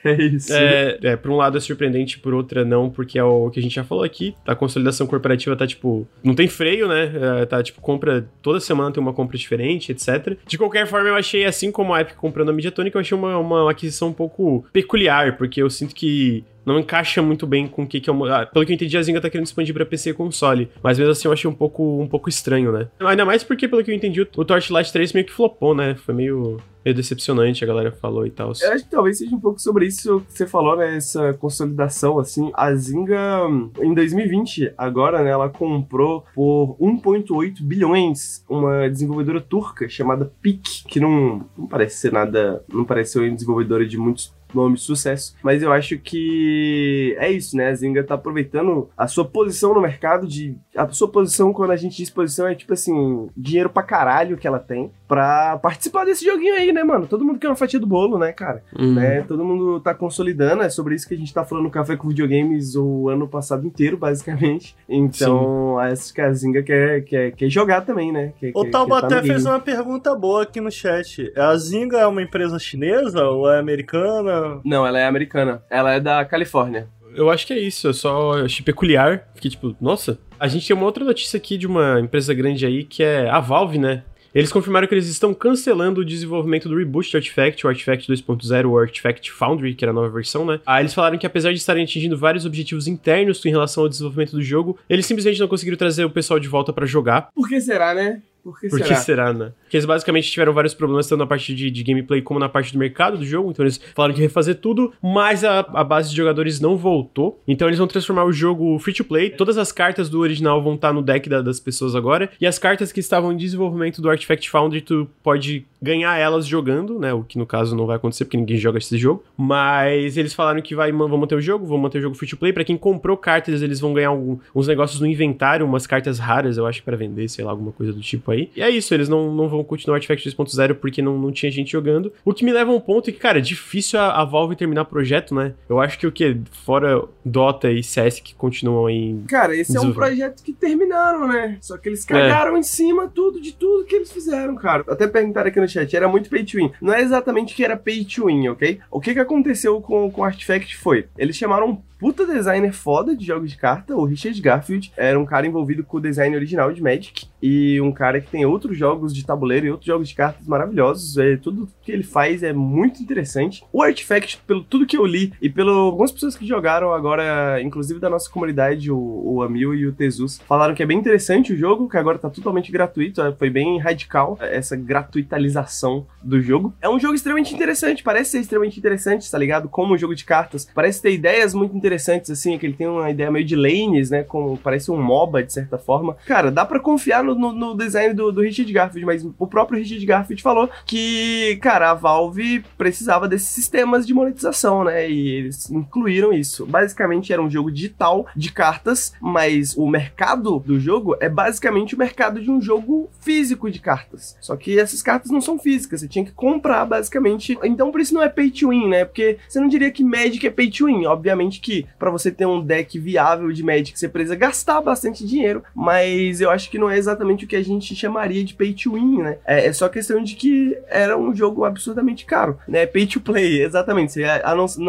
É isso. É, é, por um lado é surpreendente, por outra não, porque é o que a gente já falou aqui. A consolidação corporativa tá, tipo, não tem freio, né? É, tá, tipo, compra. Toda semana tem uma compra diferente, etc. De qualquer forma, eu achei, assim como a Epic comprando a Mediatonic, eu achei uma, uma aquisição um pouco peculiar, porque eu sinto que não encaixa muito bem com o que, que é ah, pelo que eu entendi, a Zynga tá querendo expandir pra PC e console. Mas mesmo assim eu achei um pouco, um pouco estranho, né? Ainda mais porque, pelo que eu entendi, o, Torchlight 3 meio que flopou, né? Foi meio, meio decepcionante, a galera falou e tal. Eu acho que talvez seja um pouco sobre isso que você falou, né? Essa consolidação, assim. A Zynga, em 2020, agora, né? Ela comprou por 1,8 bilhões uma desenvolvedora turca chamada PIC, que não, não parece ser nada. Não parece ser uma desenvolvedora de muitos nome de sucesso. Mas eu acho que é isso, né? A Zynga tá aproveitando a sua posição no mercado de. A sua posição, quando a gente diz posição, é tipo assim, dinheiro pra caralho que ela tem pra participar desse joguinho aí, né, mano? Todo mundo quer uma fatia do bolo, né, cara? Hum. Né? Todo mundo tá consolidando, é sobre isso que a gente tá falando no Café com Videogames o ano passado inteiro, basicamente. Então, acho que a Zynga quer, quer, quer jogar também, né? Quer, O Taubaté tá fez uma pergunta boa aqui no chat. A Zynga é uma empresa chinesa ou é americana? Não, ela é americana. Ela é da Califórnia. Eu acho que é isso, eu só achei peculiar. Fiquei tipo, nossa. A gente tem uma outra notícia aqui de uma empresa grande aí que é a Valve, né? Eles confirmaram que eles estão cancelando o desenvolvimento do reboot do Artifact, o Artifact 2.0, o Artifact Foundry, que era a nova versão, né? Ah, eles falaram que apesar de estarem atingindo vários objetivos internos em relação ao desenvolvimento do jogo, eles simplesmente não conseguiram trazer o pessoal de volta pra jogar. Por que será, né? Por que Por que será? será, né? Porque eles basicamente tiveram vários problemas, tanto na parte de, de gameplay como na parte do mercado do jogo. Então eles falaram que ia refazer tudo, mas a, a base de jogadores não voltou. Então eles vão transformar o jogo free to play. Todas as cartas do original vão estar no deck da- das pessoas agora. E as cartas que estavam em desenvolvimento do Artifact Foundry, tu pode ganhar elas jogando, né? O que no caso não vai acontecer, porque ninguém joga esse jogo. Mas eles falaram que vai, vão manter o jogo, vão manter o jogo free to play. Pra quem comprou cartas, eles vão ganhar algum- uns negócios no inventário, umas cartas raras, eu acho, pra vender, sei lá, alguma coisa do tipo aí. E é isso, eles não, não vão continuar o Artifact 2.0 porque não, não tinha gente jogando. O que me leva a um ponto é que, cara, é difícil a, a Valve terminar projeto, né? Eu acho que o que? Fora Dota e CS que continuam aí. Cara, esse é um projeto que terminaram, né? Só que eles cagaram em cima tudo de tudo que eles fizeram, cara. Até perguntaram aqui no chat, era muito pay to win. Não é exatamente que era pay to win, ok? O que que aconteceu com, com o Artifact foi, eles chamaram puta designer foda de jogos de carta, o Richard Garfield, era um cara envolvido com o design original de Magic e um cara que tem outros jogos de tabuleiro e outros jogos de cartas maravilhosos. É, tudo que ele faz é muito interessante. O Artifact, pelo tudo que eu li e pelo algumas pessoas que jogaram agora, inclusive da nossa comunidade, o, o Amil e o Tezus, falaram que é bem interessante o jogo, que agora tá totalmente gratuito, é, foi bem radical essa gratuitalização do jogo. É um jogo extremamente interessante, parece ser extremamente interessante, tá ligado? Como um jogo de cartas, parece ter ideias muito interessantes, assim, é que ele tem uma ideia meio de lanes, né, como parece um MOBA, de certa forma. Cara, dá para confiar no, no, no, design do, do Richard Garfield, mas o próprio Richard Garfield falou que, cara, a Valve precisava desses sistemas de monetização, né, e eles incluíram isso. Basicamente era um jogo digital de cartas, mas o mercado do jogo é basicamente o mercado de um jogo físico de cartas. Só que essas cartas não são físicas, você tinha que comprar basicamente. Então por isso não é pay to win, né? Porque você não diria que Magic é pay to win. Obviamente que para você ter um deck viável de Magic você precisa gastar bastante dinheiro, mas eu acho que não é exatamente o que a gente chamaria de pay to win, né? É, é só questão de que era um jogo absurdamente caro, né? Pay to play, exatamente. Você,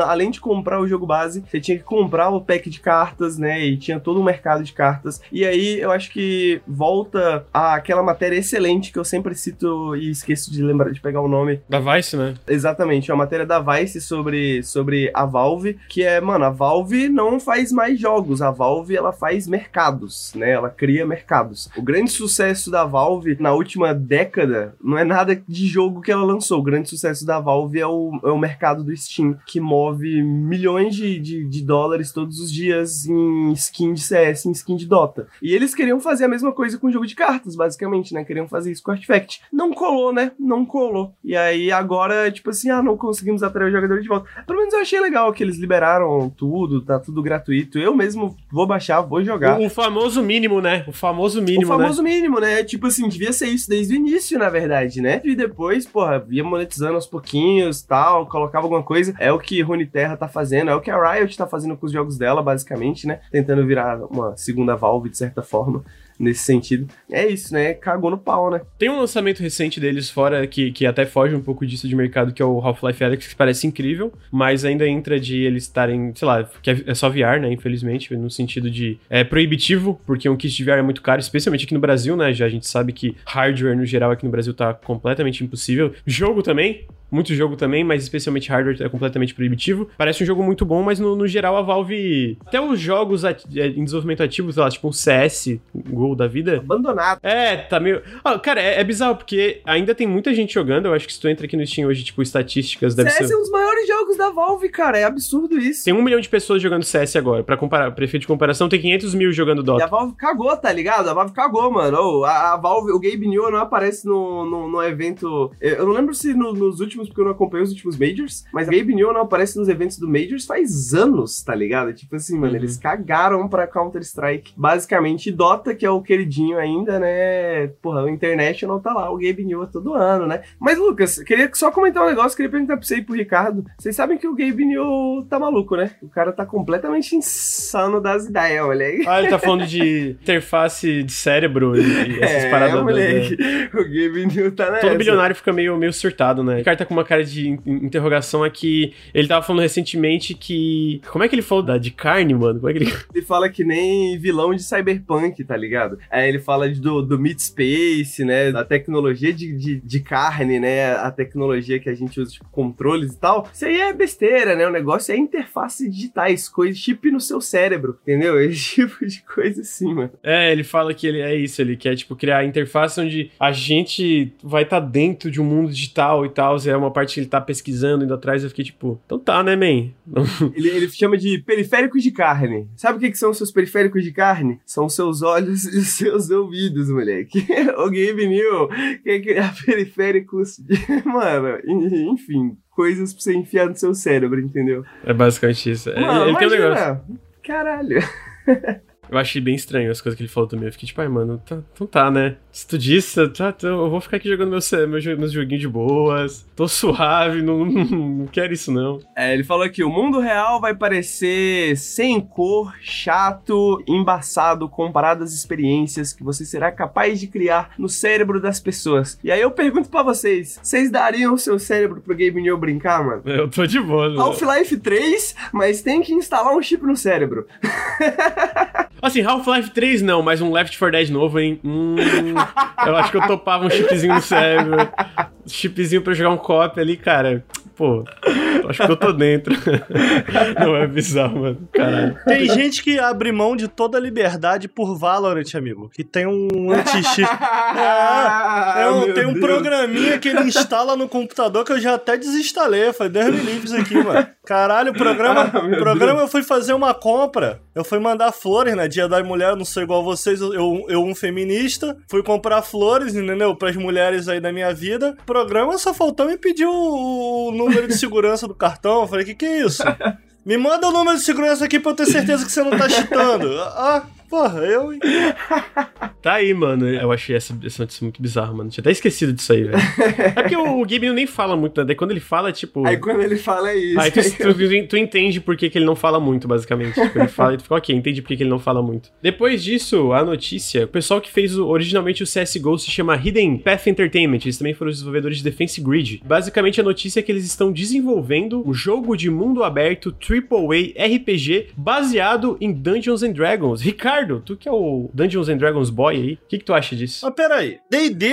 além de comprar o jogo base, você tinha que comprar o pack de cartas, né? E tinha todo o mercado de cartas. E aí eu acho que volta àquela matéria excelente que eu sempre cito e esqueço de lembrar de pegar o nome. Da Vice, né? Exatamente, é uma matéria da Vice sobre, sobre a Valve, que é, mano, a Valve não faz mais jogos, a Valve ela faz mercados, né? Ela cria mercados. O grande sucesso da Valve na última década não é nada de jogo que ela lançou. O grande sucesso da Valve é o, é o mercado do Steam, que move milhões de, de, de dólares todos os dias em skin de CS, em skin de Dota. E eles queriam fazer a mesma coisa com o jogo de cartas, basicamente, né? Queriam fazer isso com Artifact. Não colou, né? Não colou. E aí agora, tipo assim, ah, não conseguimos atrair o jogador de volta. Pelo menos eu achei legal que eles liberaram tudo, tá tudo gratuito. Eu mesmo vou baixar, vou jogar. O, o famoso mínimo, né? O famoso mínimo, O famoso né? mínimo, né? Tipo assim, devia ser isso desde o início, na verdade, né? E depois, porra, ia monetizando aos pouquinhos, tal, colocava alguma coisa. É o que Rune Terra tá fazendo, é o que a Riot tá fazendo com os jogos dela, basicamente, né? Tentando virar uma segunda Valve, de certa forma nesse sentido. É isso, né? Cagou no pau, né? Tem um lançamento recente deles fora que, que até foge um pouco disso de mercado, que é o Half-Life Alyx, que parece incrível, mas ainda entra de eles estarem, sei lá, que é, é só VR, né? Infelizmente, no sentido de é proibitivo, porque um kit de VR é muito caro, especialmente aqui no Brasil, né? Já a gente sabe que hardware no geral aqui no Brasil tá completamente impossível. Jogo também, muito jogo também, mas especialmente hardware é completamente proibitivo. Parece um jogo muito bom, mas no, no geral a Valve. Até os jogos é, em desenvolvimento ativo, sei lá, tipo um CS, Gol da vida. Abandonado. É, tá meio. Ah, cara, é, é, bizarro, porque ainda tem muita gente jogando. Eu acho que se tu entra aqui no Steam hoje, tipo, estatísticas, deve CS ser. é um dos maiores jogos da Valve, cara. É absurdo isso. Tem um milhão de pessoas jogando CS agora. Pra comparar, prefeito de comparação, tem 500 mil jogando Dota. E a Valve cagou, tá ligado? A Valve cagou, mano. A, a, Valve, o Gabe New não aparece no, no, no evento. Eu não lembro se no, nos últimos, porque eu não acompanho os últimos Majors, mas Gabe New não aparece nos eventos do Majors faz anos, tá ligado? Tipo assim, mano, uhum. eles cagaram pra Counter-Strike. Basicamente, Dota, que é o queridinho ainda, né? Porra, o International tá lá, o Gabe New todo ano, né? Mas, Lucas, queria só comentar um negócio, queria perguntar pra você e pro Ricardo. Vocês sabem que o Gabe New tá maluco, né? O cara tá completamente insano das ideias, olha aí. Ah, ele tá falando de interface de cérebro e, essas é, paradas. Moleque, né? O Gabe New tá nessa. Todo bilionário fica meio, meio surtado, né? O cara tá com uma cara de interrogação é que ele tava falando recentemente que. Como é que ele falou da, de carne, mano? Como é que ele. Ele fala que nem vilão de cyberpunk, tá ligado? Aí ele fala do, do Meat Space, né? Da tecnologia de, de, de, carne, né? A tecnologia que a gente usa, tipo, controles e tal. Isso aí é besteira, né? O negócio é interfaces digitais, coisas chip no seu cérebro, entendeu? Esse tipo de coisa assim, mano. É, ele fala que ele é isso, ele quer, tipo, criar interface onde a gente vai estar tá dentro de um mundo digital e tal. É uma parte que ele tá pesquisando, indo atrás, eu fiquei tipo, então tá, né, man? ele, ele chama de periféricos de carne. Sabe o que, que são os seus periféricos de carne? São os seus olhos e os seus ouvidos, moleque. o Gabe New quer criar periféricos de... Mano, enfim, coisas pra você enfiar no seu cérebro, entendeu? É basicamente isso. É, Mano, ele imagina. tem um negócio. Caralho. Eu achei bem estranho as coisas que ele falou também. Eu fiquei tipo, ai, mano, tá, então tá, né? Se tu disse, tá, tá, eu vou ficar aqui jogando meu, meu, meus joguinhos de boas, tô suave, não, não, não quero isso não. É, ele falou que o mundo real vai parecer sem cor, chato, embaçado, comparado às experiências que você será capaz de criar no cérebro das pessoas. E aí eu pergunto para vocês, vocês dariam o seu cérebro pro Game New brincar, mano? Eu tô de boa. Né? Half-Life 3, mas tem que instalar um chip no cérebro. assim, Half-Life 3 não, mas um Left 4 Dead novo, hein? Hum, eu acho que eu topava um chipzinho no cérebro. Chipzinho pra jogar um cop ali, cara pô, acho que eu tô dentro. Não é bizarro, mano. Caralho. Tem gente que abre mão de toda a liberdade por Valorant, amigo. Que tem um anti-chip. é, é um, tem um Deus. programinha que ele instala no computador que eu já até desinstalei. Foi 10 mil aqui, mano. Caralho, o programa, ah, programa eu fui fazer uma compra. Eu fui mandar flores, né? Dia da mulher, não sou igual vocês, eu, eu um feminista. Fui comprar flores, entendeu? Para as mulheres aí da minha vida. Programa só faltou me pedir o, o número de segurança do cartão. Eu falei, que que é isso? Me manda o número de segurança aqui pra eu ter certeza que você não tá cheatando. Ah, Porra, eu. tá aí, mano. Eu achei essa, essa notícia muito bizarra, mano. Tinha até esquecido disso aí, velho. é porque o, o Gabe nem fala muito, né? Daí quando ele fala, tipo. Aí quando ele fala é isso. Aí tu, tu, tu entende por que, que ele não fala muito, basicamente. Tipo, ele fala e tu fica, ok, entendi por que, que ele não fala muito. Depois disso, a notícia, o pessoal que fez o, originalmente o CSGO se chama Hidden Path Entertainment. Eles também foram os desenvolvedores de Defense Grid. Basicamente, a notícia é que eles estão desenvolvendo um jogo de mundo aberto AAA RPG baseado em Dungeons and Dragons. Ricardo Tu que é o Dungeons and Dragons Boy aí, o que, que tu acha disso? Mas peraí, D&D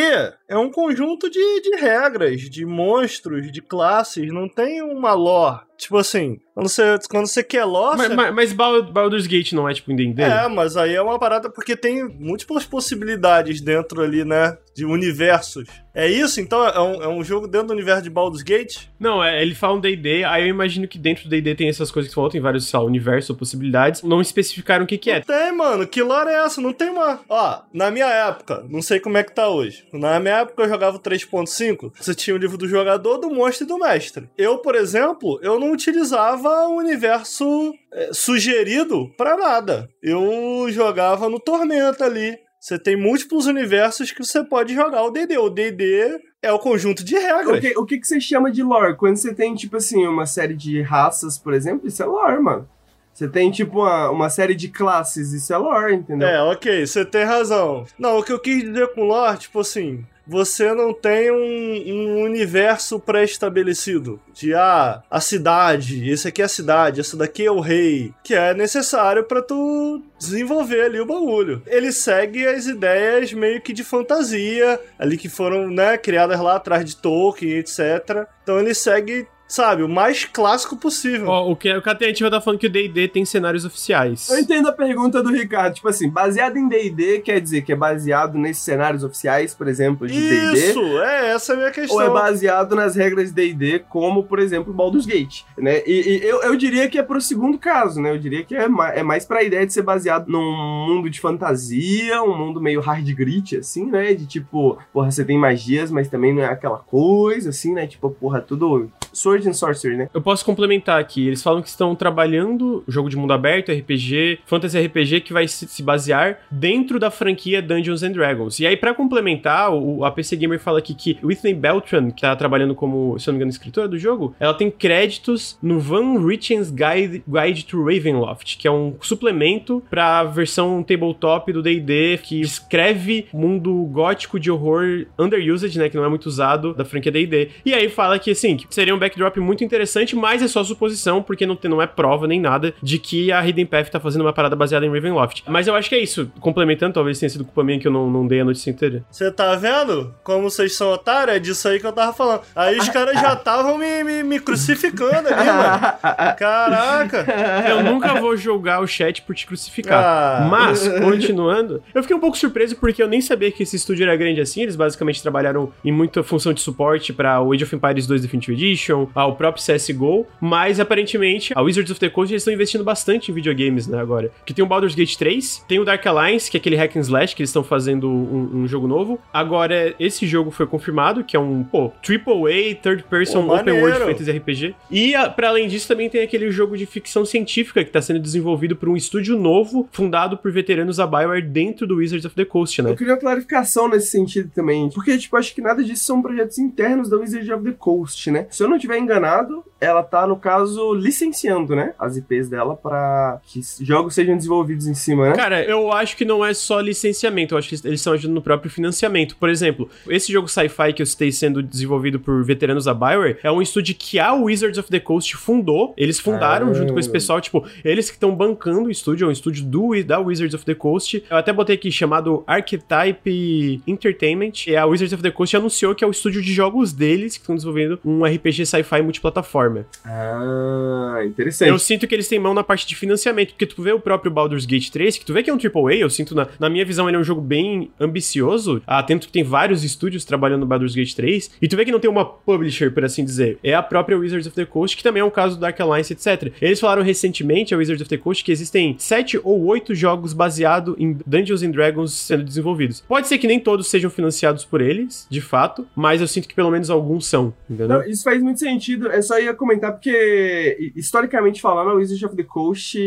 é um conjunto de, de regras, de monstros, de classes, não tem uma lore. Tipo assim, quando você, quando você quer lore... Mas, você... mas, Baldur's Gate não é tipo em D&D? É, mas aí é uma parada porque tem múltiplas possibilidades dentro ali, né? De universos. É isso? Então é um, é um jogo dentro do universo de Baldur's Gate? Não, é, ele fala um D&D, aí eu imagino que dentro do D&D tem essas coisas que faltam, tem vários, sei lá, universos ou possibilidades. Não especificaram o que que é. Não tem, mano. Que lore é essa? Não tem uma... Ó, na minha época, não sei como é que tá hoje. Na minha época eu jogava 3.5, você tinha o livro do jogador, do monstro e do mestre. Eu, por exemplo, eu não utilizava o universo é, sugerido para nada. Eu jogava no Tormenta ali. Você tem múltiplos universos que você pode jogar o D&D. O D&D é o conjunto de regras. O que, o que, que você chama de lore? Quando você tem, tipo assim, uma série de raças, por exemplo, isso é lore, mano. Você tem, tipo, uma, uma série de classes, isso é lore, entendeu? É, ok, você tem razão. Não, o que eu quis dizer com lore, tipo assim, você não tem um, um universo pré-estabelecido de ah, a cidade, esse aqui é a cidade, esse daqui é o rei, que é necessário para tu desenvolver ali o bagulho. Ele segue as ideias meio que de fantasia, ali que foram, né, criadas lá atrás de Tolkien, etc. Então ele segue sabe, o mais clássico possível. Ó, o que o Cateativa tá falando que o D&D tem cenários oficiais. Eu entendo a pergunta do Ricardo, tipo assim, baseado em D&D quer dizer que é baseado nesses cenários oficiais, por exemplo, de D&D? Isso, é, essa é a minha questão. Ou é baseado nas regras de D&D, como, por exemplo, Baldur's Gate, né? E, e, eu, eu diria que é pro segundo caso, né? Eu diria que é mais, é mais pra ideia de ser baseado num mundo de fantasia, um mundo meio hard grit, assim, né? De tipo, porra, você tem magias, mas também não é aquela coisa, assim, né? Tipo, porra, tudo Sword and Sorcery, né? Eu posso complementar aqui. Eles falam que estão trabalhando jogo de mundo aberto, RPG, fantasy RPG que vai se basear dentro da franquia Dungeons and Dragons. E aí, para complementar, o, a PC Gamer fala aqui que Whitney Beltran, que tá trabalhando como, se não me engano, escritora do jogo, ela tem créditos no Van Richen's Guide, Guide to Ravenloft, que é um suplemento para a versão tabletop do D&D que escreve mundo gótico de horror underused, né, que não é muito usado da franquia D&D. E aí fala que assim, que seria um backdrop muito interessante, mas é só suposição, porque não, tem, não é prova nem nada de que a Hidden Path tá fazendo uma parada baseada em Ravenloft. Mas eu acho que é isso. Complementando, talvez tenha sido culpa minha que eu não, não dei a notícia inteira. Você tá vendo como vocês são otários? É disso aí que eu tava falando. Aí os caras já estavam me, me, me, crucificando ali, mano. Caraca! Eu nunca vou julgar o chat por te crucificar. Ah. Mas, continuando, eu fiquei um pouco surpreso porque eu nem sabia que esse estúdio era grande assim. Eles basicamente trabalharam em muita função de suporte para o Age of Empires 2 Definitive Edition ao próprio CSGO, mas aparentemente a Wizards of the Coast eles estão investindo bastante em videogames, né, agora. Que tem o Baldur's Gate 3, tem o Dark Alliance, que é aquele hack and slash que eles estão fazendo um, um, jogo novo. Agora, esse jogo foi confirmado, que é um, pô, AAA, third person, Pô, open world fantasy RPG. E, a- pra além disso, também tem aquele jogo de ficção científica que tá sendo desenvolvido por um estúdio novo, fundado por veteranos da BioWare dentro do Wizards of the Coast, né? Eu queria uma clarificação nesse sentido também, porque, tipo, acho que nada disso são projetos internos da Wizard of the Coast, né? Se eu não estiver enganado, ela tá, no caso, licenciando, né? As IPs dela pra que jogos sejam desenvolvidos em cima, né? Cara, eu acho que não é só licenciamento, eu acho que eles estão ajudando no próprio financiamento. Por exemplo, esse jogo sci-fi que eu citei sendo desenvolvido por veteranos da Bioware é um estúdio que a Wizards of the Coast fundou. Eles fundaram Ah. junto com esse pessoal, tipo, eles que estão bancando o estúdio, é um estúdio do, da Wizards of the Coast. Eu até botei aqui chamado Archetype Entertainment. E a Wizards of the Coast anunciou que é o estúdio de jogos deles que estão desenvolvendo um RPG sci-fi multiplataforma. Ah, interessante. Eu sinto que eles têm mão na parte de financiamento, porque tu vê o próprio Baldur's Gate 3, que tu vê que é um AAA, eu sinto, na, na minha visão, ele é um jogo bem ambicioso, atento que tem vários estúdios trabalhando no Baldur's Gate 3, e tu vê que não tem uma publisher, por assim dizer, é a própria Wizards of the Coast, que também é um caso do Dark Alliance, etc. Eles falaram recentemente, a Wizards of the Coast, que existem sete ou oito jogos baseados em Dungeons and Dragons sendo desenvolvidos. Pode ser que nem todos sejam financiados por eles, de fato, mas eu sinto que pelo menos alguns são, entendeu? Não, isso faz muito sentido. Eu só ia comentar porque, hi- historicamente falando, a Wizard of the Coast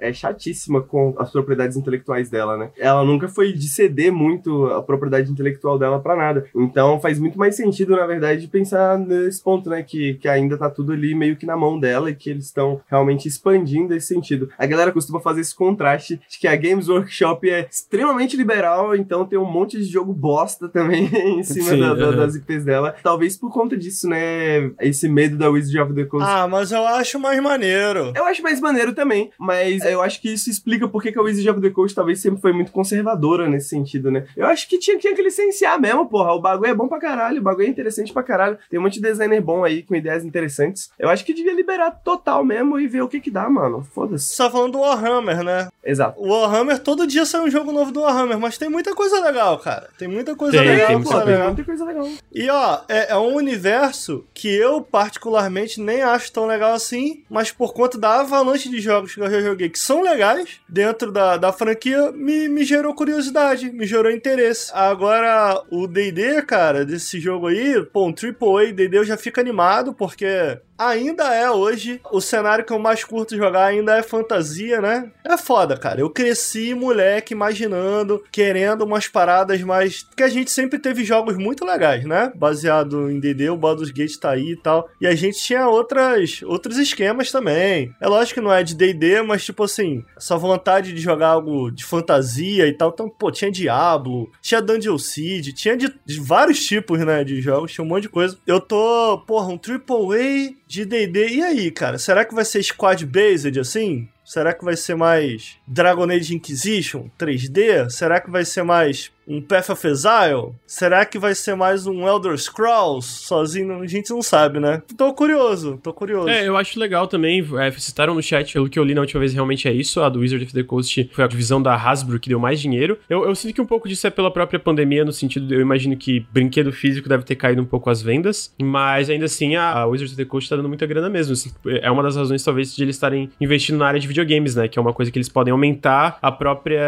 é chatíssima com as propriedades intelectuais dela, né? Ela nunca foi de ceder muito a propriedade intelectual dela pra nada. Então faz muito mais sentido, na verdade, pensar nesse ponto, né? Que, que ainda tá tudo ali meio que na mão dela e que eles estão realmente expandindo esse sentido. A galera costuma fazer esse contraste de que a Games Workshop é extremamente liberal, então tem um monte de jogo bosta também em cima Sim, da- das IPs dela. Talvez por conta disso, né? Esse medo da Wizard of the Coast. Ah, mas eu acho mais maneiro. Eu acho mais maneiro também, mas eu acho que isso explica por que a Wizard of the Coast talvez sempre foi muito conservadora nesse sentido, né? Eu acho que tinha, tinha que licenciar mesmo, porra. O bagulho é bom pra caralho, o bagulho é interessante pra caralho. Tem um monte de designer bom aí com ideias interessantes. Eu acho que devia liberar total mesmo e ver o que que dá, mano. Foda-se. Tá falando do Warhammer, né? Exato. O Warhammer, todo dia sai um jogo novo do Warhammer, mas tem muita coisa legal, cara. Tem muita coisa Tem, legal. tem muita Pô, legal. tem muita coisa legal. E ó, é, é um universo que eu particularmente nem acho tão legal assim, mas por conta da avalanche de jogos que eu já joguei que são legais dentro da, da franquia, me, me gerou curiosidade, me gerou interesse. Agora, o D&D, cara, desse jogo aí, pô, um AAA D&D eu já fico animado, porque ainda é hoje o cenário que eu mais curto jogar, ainda é fantasia, né? É foda, cara. Eu cresci moleque imaginando, querendo umas paradas mais. Porque a gente sempre teve jogos muito legais, né? Baseado em DD, o Baldur's Gate tá aí e tal. E a gente tinha outras, outros esquemas também. É lógico que não é de DD, mas tipo assim, essa vontade de jogar algo de fantasia e tal. Então, pô, tinha Diablo, tinha Dungeon Siege, tinha de, de vários tipos, né? De jogos, tinha um monte de coisa. Eu tô, porra, um AAA de D&D. E aí, cara? Será que vai ser squad-based assim? Será que vai ser mais Dragon Age Inquisition 3D? Será que vai ser mais um Path of Exile? Será que vai ser mais um Elder Scrolls sozinho? A gente não sabe, né? Tô curioso, tô curioso. É, eu acho legal também. É, citaram no chat, pelo que eu li na última vez, realmente é isso. A do Wizard of the Coast foi a divisão da Hasbro que deu mais dinheiro. Eu, eu sinto que um pouco disso é pela própria pandemia, no sentido de eu imagino que brinquedo físico deve ter caído um pouco as vendas. Mas ainda assim, a, a Wizard of the Coast tá dando muita grana mesmo. assim. é uma das razões, talvez, de eles estarem investindo na área de videogames, né? Que é uma coisa que eles podem aumentar a própria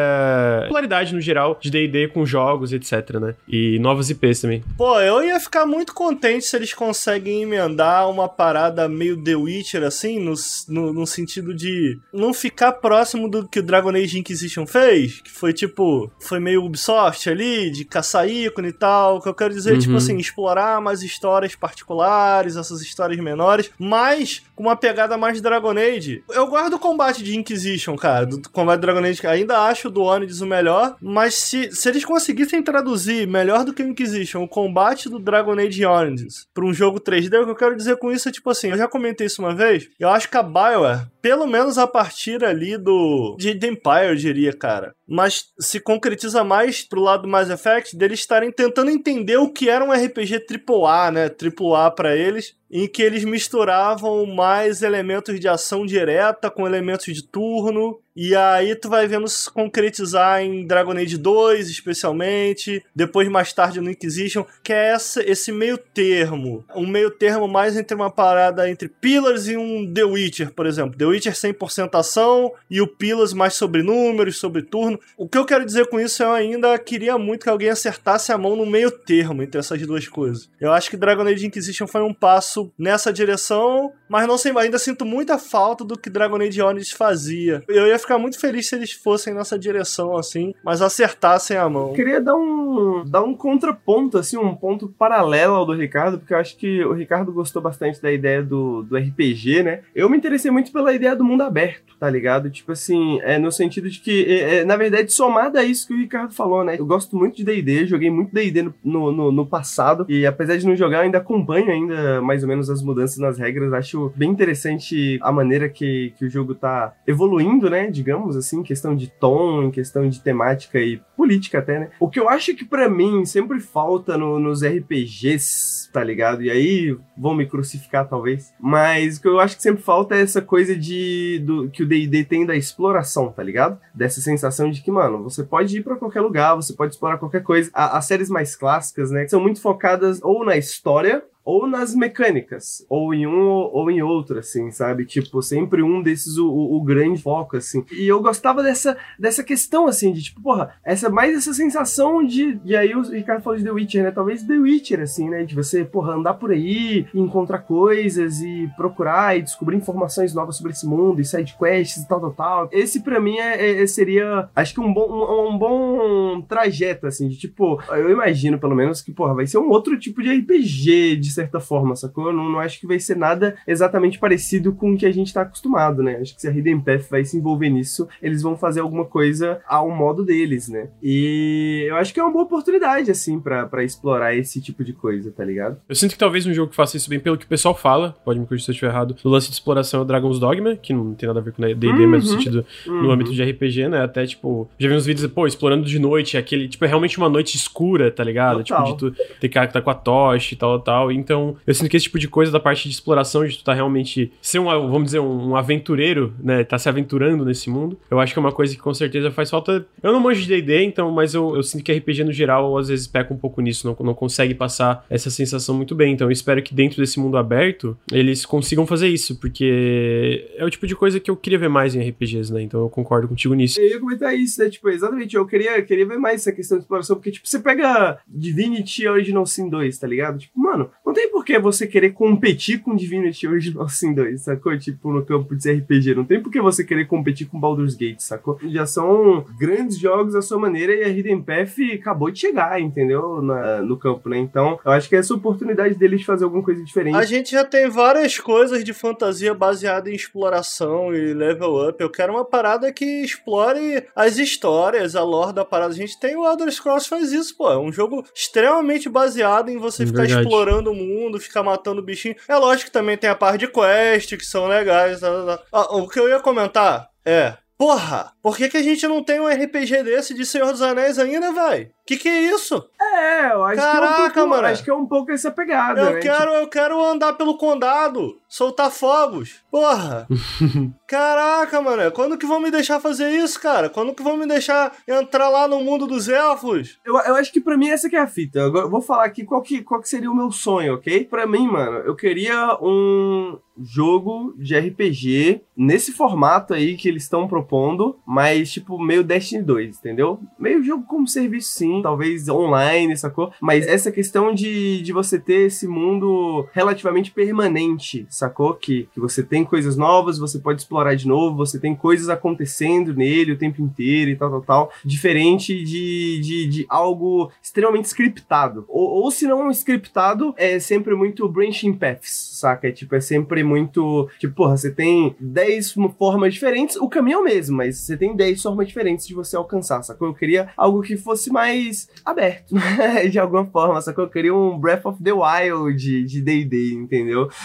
popularidade no geral de DD com jogos, etc, né? E novas IPs também. Pô, eu ia ficar muito contente se eles conseguem emendar uma parada meio The Witcher, assim, no, no, no sentido de não ficar próximo do que o Dragon Age Inquisition fez, que foi tipo, foi meio Ubisoft ali, de caçar ícone e tal. Que eu quero dizer, Uhum. tipo assim, explorar mais histórias particulares, essas histórias menores, mas com uma pegada mais Dragon Age. Eu guardo o combate de Inquisition, cara, do combate de Dragon Age, ainda acho o do Onides o melhor, mas se, se eles conseguissem traduzir melhor do que o Inquisition o combate do Dragon Age Onides pra um jogo 3D, o que eu quero dizer com isso é tipo assim, eu já comentei isso uma vez, eu acho que a BioWare, pelo menos a partir ali do de The Empire, eu diria, cara, mas se concretiza mais pro lado do Mass Effect deles estarem tentando entender o que era um RPG AAA, né? AAA para eles, em que eles misturavam mais elementos de ação direta com elementos de turno. E aí tu vai vendo se concretizar em Dragon Age 2, especialmente, depois mais tarde no Inquisition, que é essa, esse meio termo. Um meio termo mais entre uma parada entre Pillars e um The Witcher, por exemplo. The Witcher 100% ação e o Pillars mais sobre números, sobre turno. O que eu quero dizer com isso, eu ainda queria muito que alguém acertasse a mão no meio termo entre essas duas coisas. Eu acho que Dragon Age Inquisition foi um passo nessa direção, mas não sei, ainda sinto muita falta do que Dragon Age Origins fazia. Eu ia ficar muito feliz se eles fossem nessa direção, assim, mas acertassem a mão. Eu queria dar um, dar um contraponto, assim, um ponto paralelo ao do Ricardo, porque eu acho que o Ricardo gostou bastante da ideia do, do RPG, né? Eu me interessei muito pela ideia do mundo aberto, tá ligado? Tipo assim, é no sentido de que, é, é, na verdade, somada a isso que o Ricardo falou, né? Eu gosto muito de D&D, joguei muito D&D no, no, no, passado, e apesar de não jogar, ainda acompanho ainda mais ou menos as mudanças nas regras. Bem interessante a maneira que, que o jogo tá evoluindo, né? Digamos assim, em questão de tom, em questão de temática e política até, né? O que eu acho que para mim sempre falta no, nos RPGs, tá ligado? E aí vão me crucificar talvez. Mas o que eu acho que sempre falta é essa coisa de do, que o D&D tem da exploração, tá ligado? Dessa sensação de que, mano, você pode ir para qualquer lugar, você pode explorar qualquer coisa. A, as séries mais clássicas, né, são muito focadas ou na história ou nas mecânicas, ou em um ou em outro, assim, sabe? Tipo, sempre um desses o, o, grande foco, assim. E eu gostava dessa, dessa questão, assim, de tipo, porra, essa mais essa sensação de. E aí o Ricardo falou de The Witcher, né? Talvez The Witcher, assim, né? De você, porra, andar por aí, encontrar coisas e procurar e descobrir informações novas sobre esse mundo e side quests e tal, tal, tal. Esse para mim é, é, seria, acho que um bom, um, um bom trajeto, assim, de tipo, eu imagino pelo menos que, porra, vai ser um outro tipo de RPG, de certa forma, sacou? Eu não, não acho que vai ser nada exatamente parecido com o que a gente tá acostumado, né? Acho que se a Hidden Path vai se envolver nisso, eles vão fazer alguma coisa ao modo deles, né? E eu acho que é uma boa oportunidade, assim, para explorar esse tipo de coisa, tá ligado? Eu sinto que talvez um jogo que faça isso bem pelo que o pessoal fala, pode me corrigir se eu estiver errado, o lance de exploração é o Dragon's Dogma, que não tem nada a ver com D&D, uhum, mas no sentido, uhum. no âmbito de RPG, né? Até, tipo, já vi uns vídeos, pô, explorando de noite, aquele, tipo, é realmente uma noite escura, tá ligado? Total. Tipo, de tu ter cara que tá com a tocha e tal, tal. Então, eu sinto que esse tipo de coisa da parte de exploração, de tu tá realmente ser um, vamos dizer, um aventureiro, né? Tá se aventurando nesse mundo. Eu acho que é uma coisa que com certeza faz falta. Eu não manjo de D&D, então, mas eu, eu sinto que RPG no geral às vezes peca um pouco nisso, não, não consegue passar essa sensação muito bem. Então, eu espero que dentro desse mundo aberto eles consigam fazer isso, porque é o tipo de coisa que eu queria ver mais em RPGs, né? Então, eu concordo contigo nisso. Eu ia comentar isso, né? Tipo, exatamente, eu queria, queria ver mais essa questão de exploração, porque, tipo, você pega Divinity Original Sin 2, tá ligado? Tipo, mano, tem por que você querer competir com Divinity Original Sin 2, sacou? Tipo, no campo de RPG. Não tem por que você querer competir com Baldur's Gate, sacou? Já são grandes jogos à sua maneira e a Hidden Path acabou de chegar, entendeu? Na, no campo, né? Então, eu acho que é essa oportunidade deles de fazer alguma coisa diferente. A gente já tem várias coisas de fantasia baseada em exploração e level up. Eu quero uma parada que explore as histórias, a lore da parada. A gente tem o Elder Scrolls faz isso, pô. É um jogo extremamente baseado em você ficar Verdade. explorando o mundo, ficar matando bichinho. É lógico que também tem a parte de quest, que são legais. Tá, tá, tá. Ah, o que eu ia comentar é. Porra, por que, que a gente não tem um RPG desse de Senhor dos Anéis ainda, velho? Que que é isso? É, eu acho Caraca, que é um pouco, mano. Acho que é um pouco essa pegada, eu né? Quero. Eu quero andar pelo condado, soltar fogos. Porra. Caraca, mano. Quando que vão me deixar fazer isso, cara? Quando que vão me deixar entrar lá no mundo dos elfos? Eu, eu acho que pra mim essa que é a fita. Eu vou falar aqui qual que, qual que seria o meu sonho, ok? Pra mim, mano, eu queria um jogo de RPG nesse formato aí que eles estão propondo, mas tipo meio Destiny 2, entendeu? Meio jogo como serviço sim, talvez online, sacou? Mas essa questão de, de você ter esse mundo relativamente permanente, sacou? Que, que você tem coisas novas, você pode explorar de novo, você tem coisas acontecendo nele o tempo inteiro e tal, tal, tal. Diferente de, de, de algo extremamente scriptado. Ou, ou se não scriptado, é sempre muito branching paths, saca? É, tipo, é sempre muito. Tipo, porra, você tem 10 formas diferentes, o caminho é o mesmo, mas você tem 10 formas diferentes de você alcançar, sacou? Eu queria algo que fosse mais mais aberto, de alguma forma. Só que eu queria um Breath of the Wild de D&D, entendeu?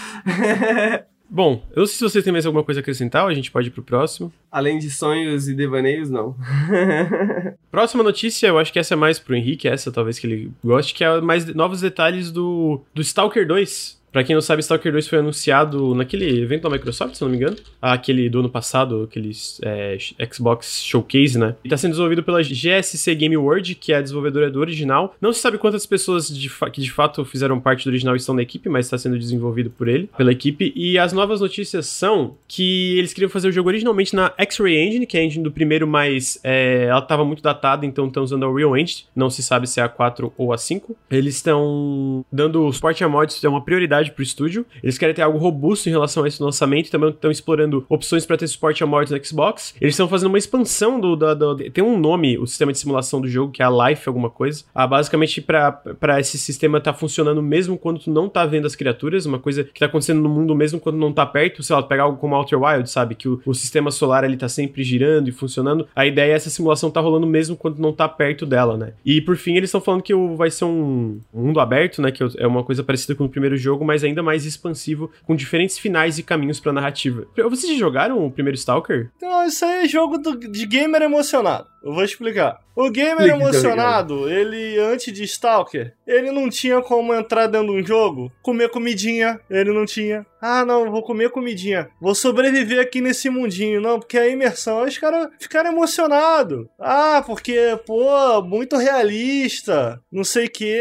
Bom, eu não sei se vocês têm mais alguma coisa a acrescentar, a gente pode ir pro próximo. Além de sonhos e devaneios, não. Próxima notícia, eu acho que essa é mais pro Henrique, essa talvez que ele goste, que é mais novos detalhes do, do Stalker 2. Pra quem não sabe, Stalker 2 foi anunciado naquele evento da Microsoft, se não me engano. Aquele do ano passado, aquele é, Xbox Showcase, né? E tá sendo desenvolvido pela GSC Game World, que é a desenvolvedora do original. Não se sabe quantas pessoas de que de fato fizeram parte do original estão na equipe, mas está sendo desenvolvido por ele, pela equipe. E as novas notícias são que eles queriam fazer o jogo originalmente na X-Ray Engine, que é a engine do primeiro, mas é, ela estava muito datada, então estão usando a Real Engine. Não se sabe se é a 4 ou a 5. Eles estão dando suporte a mods, é uma prioridade para pro estúdio. Eles querem ter algo robusto em relação a esse lançamento também estão explorando opções para ter suporte a mods no Xbox. Eles estão fazendo uma expansão do, do, do, Tem um nome, o sistema de simulação do jogo, que é a Life, alguma coisa. Ah, basicamente, para esse sistema tá funcionando mesmo quando tu não tá vendo as criaturas, uma coisa que tá acontecendo no mundo mesmo quando não tá perto. Sei lá, pegar algo como Outer Wild, sabe? Que o, o sistema solar ele tá sempre girando e funcionando. A ideia é essa simulação tá rolando mesmo quando não tá perto dela, né? E por fim, eles estão falando que vai ser um mundo aberto, né? Que é uma coisa parecida com o primeiro jogo, mas ainda mais expansivo, com diferentes finais e caminhos pra narrativa. Vocês jogaram o primeiro Stalker? Então, isso aí é jogo do, de gamer emocionado. Eu vou explicar. O gamer emocionado, ele, antes de Stalker, ele não tinha como entrar dentro de um jogo, comer comidinha, ele não tinha. Ah, não, vou comer comidinha. Vou sobreviver aqui nesse mundinho. Não, porque a imersão, os caras ficaram emocionados. Ah, porque, pô, muito realista, não sei o que.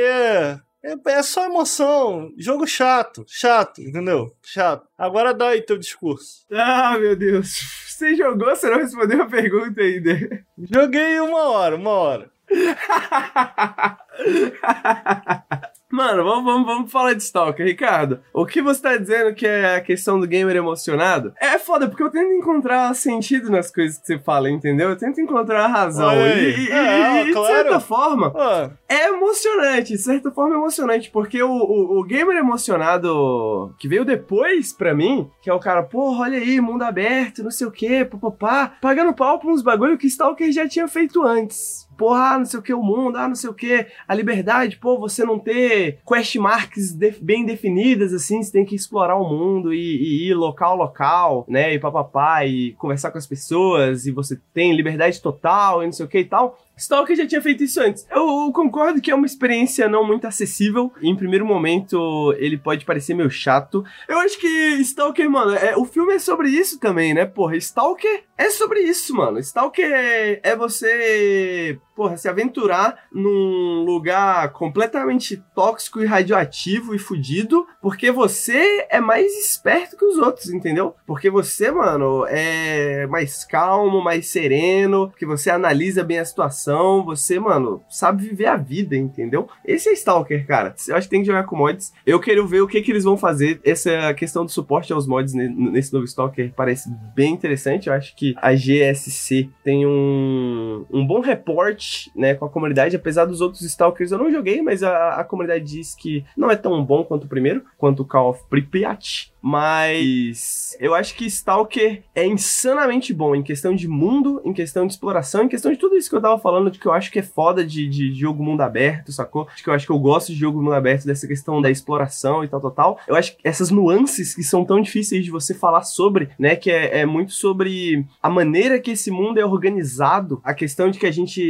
É, é só emoção. Jogo chato. Chato, entendeu? Chato. Agora dá aí teu discurso. Ah, meu Deus. Você jogou, você não respondeu a pergunta ainda. Joguei uma hora, uma hora. Mano, vamos, vamos, vamos falar de Stalker, Ricardo. O que você tá dizendo que é a questão do gamer emocionado? É foda, porque eu tento encontrar sentido nas coisas que você fala, entendeu? Eu tento encontrar a razão. E, e, é, e, claro. de certa forma, ah. é emocionante. De certa forma, é emocionante, porque o, o, o, gamer emocionado que veio depois pra mim, que é o cara, porra, olha aí, mundo aberto, não sei o quê, papapá, pagando pau pra uns bagulho que Stalker já tinha feito antes porra, ah, não sei o que, o mundo, ah, não sei o que, a liberdade, pô, você não ter quest marks de bem definidas, assim, você tem que explorar o mundo e, e ir local, local, né, e papapá, e conversar com as pessoas, e você tem liberdade total, e não sei o que e tal. Stalker já tinha feito isso antes. Eu concordo que é uma experiência não muito acessível. Em primeiro momento, ele pode parecer meio chato. Eu acho que Stalker, mano, é, o filme é sobre isso também, né? Porra, Stalker é sobre isso, mano. Stalker é, é você porra, se aventurar num lugar completamente tóxico e radioativo e fudido, porque você é mais esperto que os outros, entendeu? Porque você, mano, é mais calmo, mais sereno, que você analisa bem a situação, você, mano, sabe viver a vida, entendeu? Esse é Stalker, cara. Eu acho que tem que jogar com mods. Eu quero ver o que, que eles vão fazer. Essa questão do suporte aos mods nesse novo Stalker parece bem interessante. Eu acho que a GSC tem um, um bom reporte né, com a comunidade, apesar dos outros Stalkers eu não joguei, mas a, a comunidade diz que não é tão bom quanto o primeiro, quanto o Call of Pripyat. Mas eu acho que Stalker é insanamente bom em questão de mundo, em questão de exploração, em questão de tudo isso que eu tava falando, de que eu acho que é foda de, de jogo mundo aberto, sacou? De que eu acho que eu gosto de jogo mundo aberto, dessa questão da exploração e tal, tal, tal. Eu acho que essas nuances que são tão difíceis de você falar sobre, né? Que é, é muito sobre a maneira que esse mundo é organizado, a questão de que a gente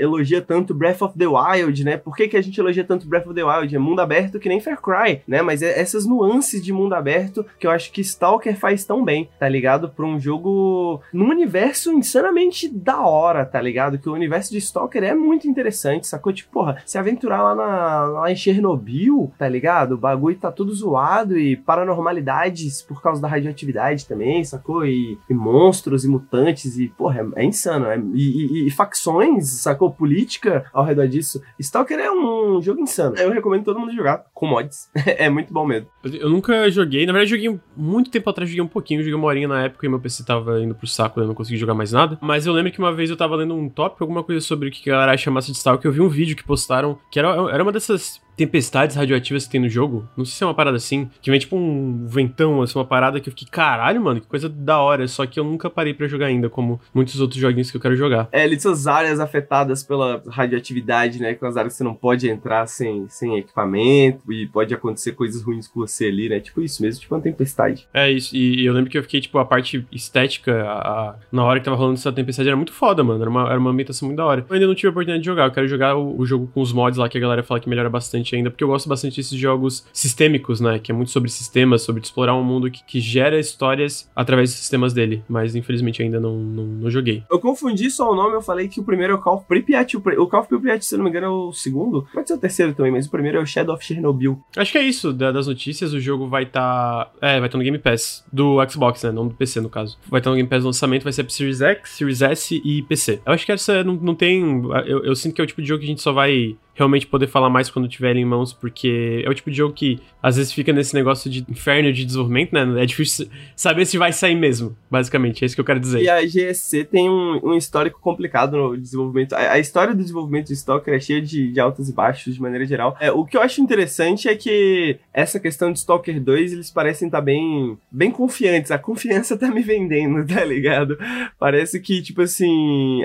elogia tanto Breath of the Wild, né? Por que, que a gente elogia tanto Breath of the Wild? É mundo aberto que nem Far Cry, né? Mas é essas nuances de mundo aberto que eu acho que Stalker faz tão bem, tá ligado? Pra um jogo num universo insanamente da hora, tá ligado? Que o universo de Stalker é muito interessante, sacou? Tipo, porra, se aventurar lá, na, lá em Chernobyl, tá ligado? O bagulho tá tudo zoado e paranormalidades por causa da radioatividade também, sacou? E, e monstros e mutantes e, porra, é, é insano. É, e, e, e, facções, sacou? Política ao redor disso. Stalker é um jogo insano. Eu recomendo todo mundo jogar com mods. é muito bom mesmo. Eu nunca joguei, na verdade joguei muito tempo atrás, joguei um pouquinho, joguei uma horinha na época e meu PC tava indo pro saco, eu não consegui jogar mais nada. Mas eu lembro que uma vez eu tava lendo um tópico, alguma coisa sobre o que a galera chamasse de Stalker, eu vi um vídeo que postaram, que era, era uma dessas tempestades radioativas que tem no jogo. Não sei se é uma parada assim, que vem tipo um ventão, assim, uma parada que eu fiquei, caralho, mano, que coisa da hora. Só que eu nunca parei para jogar ainda, como muitos outros joguinhos que eu quero jogar. É, ali são áreas afetadas pela radioatividade, né? Com as áreas que você não pode entrar sem, sem equipamento e pode acontecer coisas ruins com você ali, né? Tipo isso mesmo, tipo uma tempestade. É isso, e eu lembro que eu fiquei, tipo, a parte estética, a, a, na hora que tava rolando essa tempestade, era muito foda, mano. Era uma, era uma ambientação muito da hora. Eu ainda não tive a oportunidade de jogar, eu quero jogar o, o jogo com os mods lá que a galera fala que melhora bastante ainda, porque eu gosto bastante desses jogos sistêmicos, né? Que é muito sobre sistemas, sobre explorar um mundo que, que gera histórias através dos sistemas dele. Mas infelizmente ainda não, não, não, joguei. Eu confundi só o nome, eu falei que o primeiro é o Call of Pripyat. O Call of Pripyat, se não me engano, é o segundo. Pode ser o terceiro também, mas o primeiro é o Shadow of Chernobyl. Acho que é isso, da, das notícias. O jogo vai estar. Tá... É, vai estar tá no Game Pass. Do Xbox, né? Não do PC, no caso. Vai estar tá no Game Pass no lançamento, vai ser pro Series X, Series S e PC. Eu acho que essa não, não tem. Eu, eu sinto que é o tipo de jogo que a gente só vai realmente poder falar mais quando tiver ele em mãos, porque é o tipo de jogo que às vezes fica nesse negócio de inferno de desenvolvimento, né? É difícil saber se vai sair mesmo, basicamente. É isso que eu quero dizer. E a GSC tem um, um histórico complicado no desenvolvimento. A, a, história do desenvolvimento de Stalker é cheia de, de altos e baixos de maneira geral. É, o que eu acho interessante é que essa questão de Stalker 2, eles parecem estar tá bem, bem confiantes. A confiança tá me vendendo, tá ligado? Parece que, tipo assim,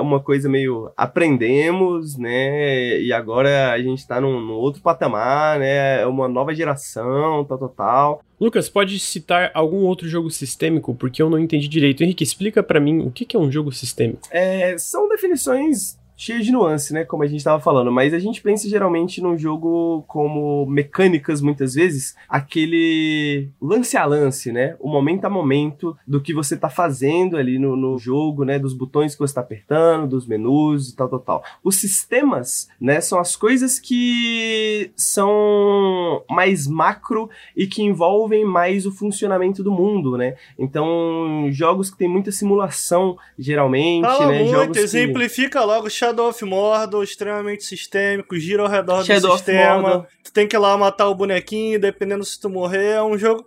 uma coisa meio aprendemos, né? E agora a gente tá num, num, outro patamar, né? É uma nova geração, tal, tal, tal. Lucas, pode citar algum outro jogo sistêmico? Porque eu não entendi direito. Henrique, explica para mim o que é um jogo sistêmico. É, são definições cheio de nuance, né? Como a gente estava falando. Mas a gente pensa geralmente num jogo como mecânicas, muitas vezes, aquele lance a lance, né? O momento a momento do que você está fazendo ali no, no, jogo, né? Dos botões que você está apertando, dos menus e tal, tal, tal. Os sistemas, né? São as coisas que são mais macro e que envolvem mais o funcionamento do mundo, né? Então, jogos que tem muita simulação, geralmente, Fala né? Muito, jogos exemplifica que... logo Shadow of Mordor, extremamente sistêmico, gira ao redor Shadow do sistema. Tu tem que ir lá matar o bonequinho, dependendo se tu morrer. É um jogo.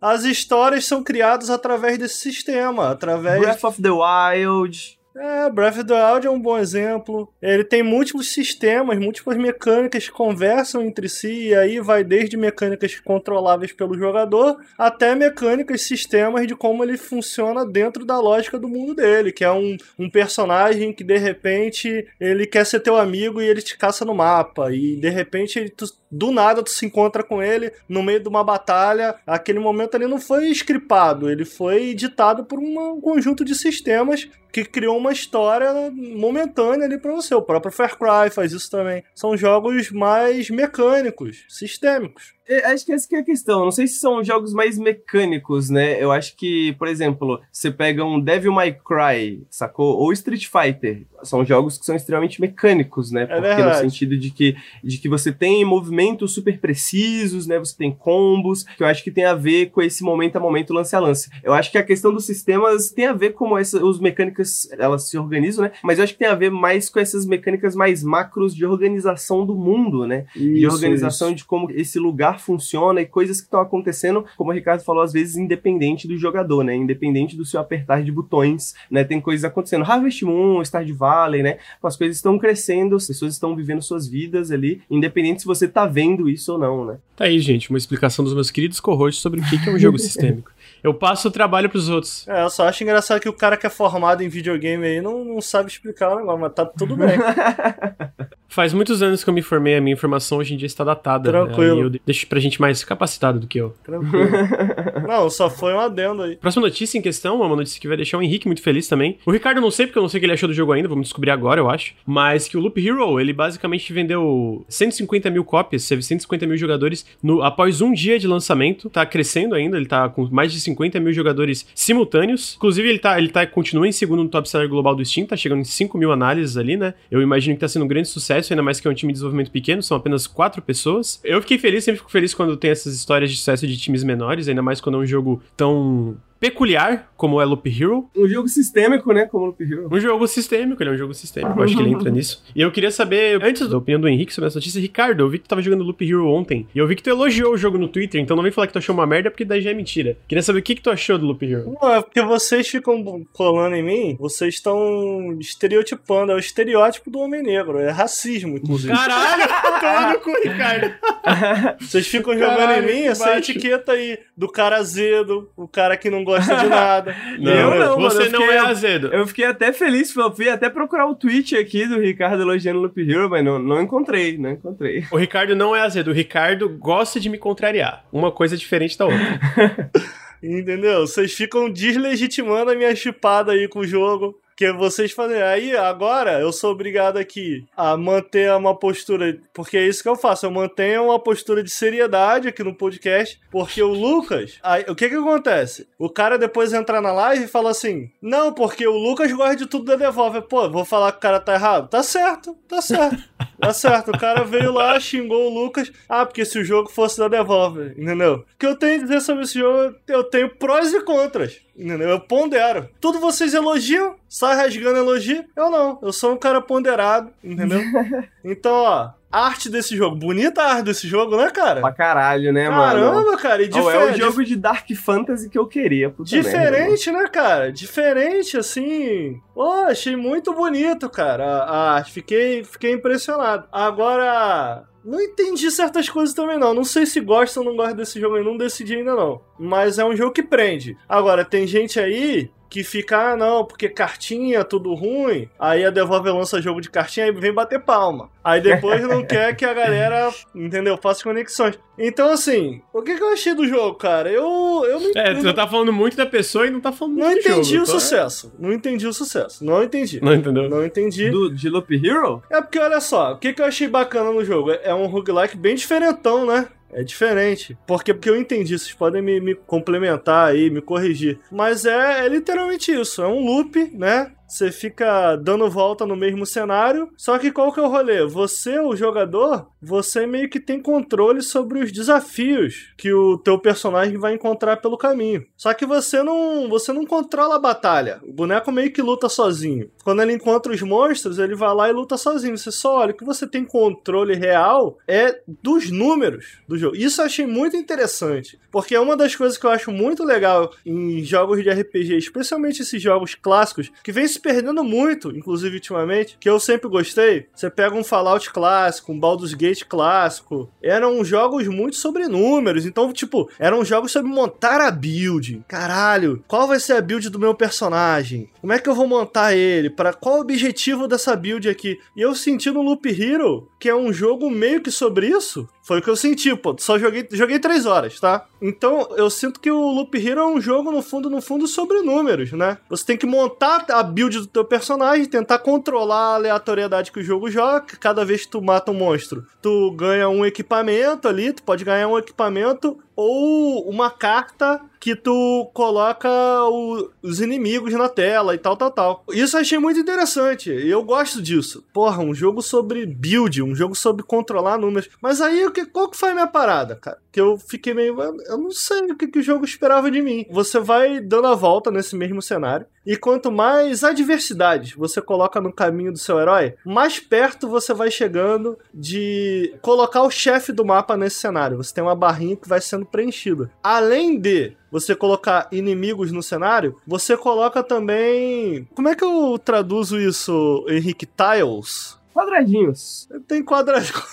As histórias são criadas através desse sistema, através. Breath of the Wild. É, Breath of the Wild é um bom exemplo. Ele tem múltiplos sistemas, múltiplas mecânicas que conversam entre si, e aí vai desde mecânicas controláveis pelo jogador até mecânicas, sistemas de como ele funciona dentro da lógica do mundo dele, que é um, um personagem que de repente ele quer ser teu amigo e ele te caça no mapa, e de repente ele, tu, do nada tu se encontra com ele no meio de uma batalha. Aquele momento ali não foi scriptado, ele foi ditado por um conjunto de sistemas que criou uma história momentânea ali para você. O próprio Far Cry faz isso também. São jogos mais mecânicos, sistêmicos. É, acho que essa que é a questão. Não sei se são jogos mais mecânicos, né? Eu acho que, por exemplo, você pega um Devil May Cry, sacou? Ou Street Fighter. São jogos que são extremamente mecânicos, né? É Porque no sentido de que, de que você tem movimentos super precisos, né? Você tem combos, que eu acho que tem a ver com esse momento a momento, lance a lance. Eu acho que a questão dos sistemas tem a ver com essa, os mecânicas, elas se organizam, né? Mas eu acho que tem a ver mais com essas mecânicas mais macros de organização do mundo, né? Isso, de organização isso. de como esse lugar funciona e coisas que estão acontecendo, como o Ricardo falou, às vezes independente do jogador, né? Independente do seu apertar de botões, né? Tem coisas acontecendo. Harvest Moon, Stardew Valley, né? As coisas estão crescendo, as pessoas estão vivendo suas vidas ali, independente se você tá vendo isso ou não, né? Tá aí, gente, uma explicação dos meus queridos corroios sobre o que é um jogo sistêmico. Eu passo o trabalho pros outros. É, eu só acho engraçado que o cara que é formado em videogame aí não, não sabe explicar o negócio, mas tá tudo bem. Faz muitos anos que eu me formei, a minha informação hoje em dia está datada. Né? Tranquilo. Né? Eu deixo pra gente mais capacitado do que eu. Tranquilo. não, só foi um adendo aí. Próxima notícia em questão, uma notícia que vai deixar o Henrique muito feliz também. O Ricardo não sei, porque eu não sei o que ele achou do jogo ainda, vamos descobrir agora, eu acho. Mas que o Loop Hero, ele basicamente vendeu 150 mil cópias, teve 150 mil jogadores no, após um dia de lançamento. Tá crescendo ainda, ele tá com mais de 50 mil jogadores simultâneos. Inclusive, ele tá, ele tá, continua em segundo no top seller global do Steam, tá chegando em 5 mil análises ali, né? Eu imagino que tá sendo um grande sucesso, ainda mais que é um time de desenvolvimento pequeno, são apenas quatro pessoas. Eu fiquei feliz, sempre fico feliz quando tem essas histórias de sucesso de times menores, ainda mais quando é um jogo tão peculiar, como é Loop Hero. Um jogo sistêmico, né? Como Loop Hero. Um jogo sistêmico, ele é um jogo sistêmico, eu acho que ele entra nisso. E eu queria saber, antes da opinião do Henrique sobre essa notícia, Ricardo, eu vi que tu tava jogando Loop Hero ontem, e eu vi que tu elogiou o jogo no Twitter, então não vem falar que tu achou uma merda, porque daí já é mentira. Queria saber o que, que tu achou do Loop Hero. Não, é porque vocês ficam colando em mim, vocês estão estereotipando, é o estereótipo do homem negro, é racismo, inclusive. Caralho, toma no cu, Ricardo. Vocês ficam jogando Caralho, em mim essa baixo. etiqueta aí do cara azedo, o cara que não gosta de nada. Eu não, mano, você eu não fiquei- é azedo. Eu fiquei até feliz, eu fui até procurar o tweet aqui do Ricardo elogiando Loop Hero, mas não, não encontrei, não encontrei. O Ricardo não é azedo, o Ricardo gosta de me contrariar. Uma coisa diferente da outra. Entendeu? Vocês ficam deslegitimando a minha chipada aí com o jogo. Que vocês fazem. Aí, agora, eu sou obrigado aqui a manter uma postura. Porque é isso que eu faço. Eu mantenho uma postura de seriedade aqui no podcast. Porque o Lucas. Aí, o que que acontece? O cara depois entra na live e fala assim: Não, porque o Lucas gosta de tudo da Devolver. Pô, vou falar que o cara tá errado? Tá certo, tá certo. Tá certo. O cara veio lá, xingou o Lucas. Ah, porque se o jogo fosse da Devolver, entendeu? O que eu tenho a dizer sobre esse jogo, eu tenho prós e contras. Entendeu? Eu pondero. Tudo vocês elogiam, sai rasgando elogio. Eu não. Eu sou um cara ponderado, entendeu? então, ó, arte desse jogo. Bonita a arte desse jogo, né, cara? Pra caralho, né, mano? Caramba, cara. E Oh, difer- é o jogo de Dark Fantasy que eu queria. puta merda. Diferente, né, cara? Diferente, assim. Pô, achei muito bonito, cara, a, a arte. Fiquei, fiquei impressionado. Agora, não entendi certas coisas também, não. Não sei se gosta ou não gosta desse jogo, eu não decidi ainda, não. Mas é um jogo que prende. Agora, tem gente aí que fica, ah, não, porque cartinha, tudo ruim. Aí a Devolver lança jogo de cartinha e vem bater palma. Aí depois não quer que a galera, entendeu, faça conexões. Então, assim, o que, que eu achei do jogo, cara? Eu, eu não É, tu tá falando muito da pessoa e não tá falando não muito do entendi jogo, o tá? sucesso. Não entendi o sucesso. Não entendi. Não entendeu? Não entendi. Do, de Loop Hero? É porque, olha só, o que, que eu achei bacana no jogo? É um roguelike bem diferentão, né? É diferente. Porque, porque eu entendi, vocês podem me, me complementar aí, me corrigir. Mas é, é literalmente isso. É um loop, né? Você fica dando volta no mesmo cenário. Só que qual que é o rolê? Você, o jogador, você meio que tem controle sobre os desafios que o teu personagem vai encontrar pelo caminho. Só que você não, você não controla a batalha. O boneco meio que luta sozinho. Quando ele encontra os monstros, ele vai lá e luta sozinho. Você só olha, o que você tem controle real é dos números do jogo. Isso eu achei muito interessante, porque é uma das coisas que eu acho muito legal em jogos de RPG, especialmente esses jogos clássicos, que vem se perdendo muito, inclusive ultimamente, que eu sempre gostei. Você pega um Fallout clássico, um Baldur's Gate clássico, eram jogos muito sobre números, então, tipo, eram jogos sobre montar a build. Caralho, qual vai ser a build do meu personagem? Como é que eu vou montar ele? Para qual o objetivo dessa build aqui? E eu senti no Loop Hero, que é um jogo meio que sobre isso, foi o que eu senti, pô. Só joguei, joguei três horas, tá? Então, eu sinto que o Loop Hero é um jogo, no fundo, no fundo, sobre números, né? Você tem que montar a build do teu personagem, tentar controlar a aleatoriedade que o jogo joga. Cada vez que tu mata um monstro, tu ganha um equipamento ali, tu pode ganhar um equipamento ou uma carta que tu coloca o- os inimigos na tela e tal, tal, tal. Isso eu achei muito interessante. E eu gosto disso. Porra, um jogo sobre build, um jogo sobre controlar números. Mas aí, o que, qual que foi a minha parada, cara? Que eu fiquei meio. Eu não sei o que, que o jogo esperava de mim. Você vai dando a volta nesse mesmo cenário. E quanto mais adversidades você coloca no caminho do seu herói, mais perto você vai chegando de colocar o chefe do mapa nesse cenário. Você tem uma barrinha que vai sendo preenchida. Além de você colocar inimigos no cenário, você coloca também. Como é que eu traduzo isso, Henrique? Tiles? Quadradinhos. Tem quadradinhos.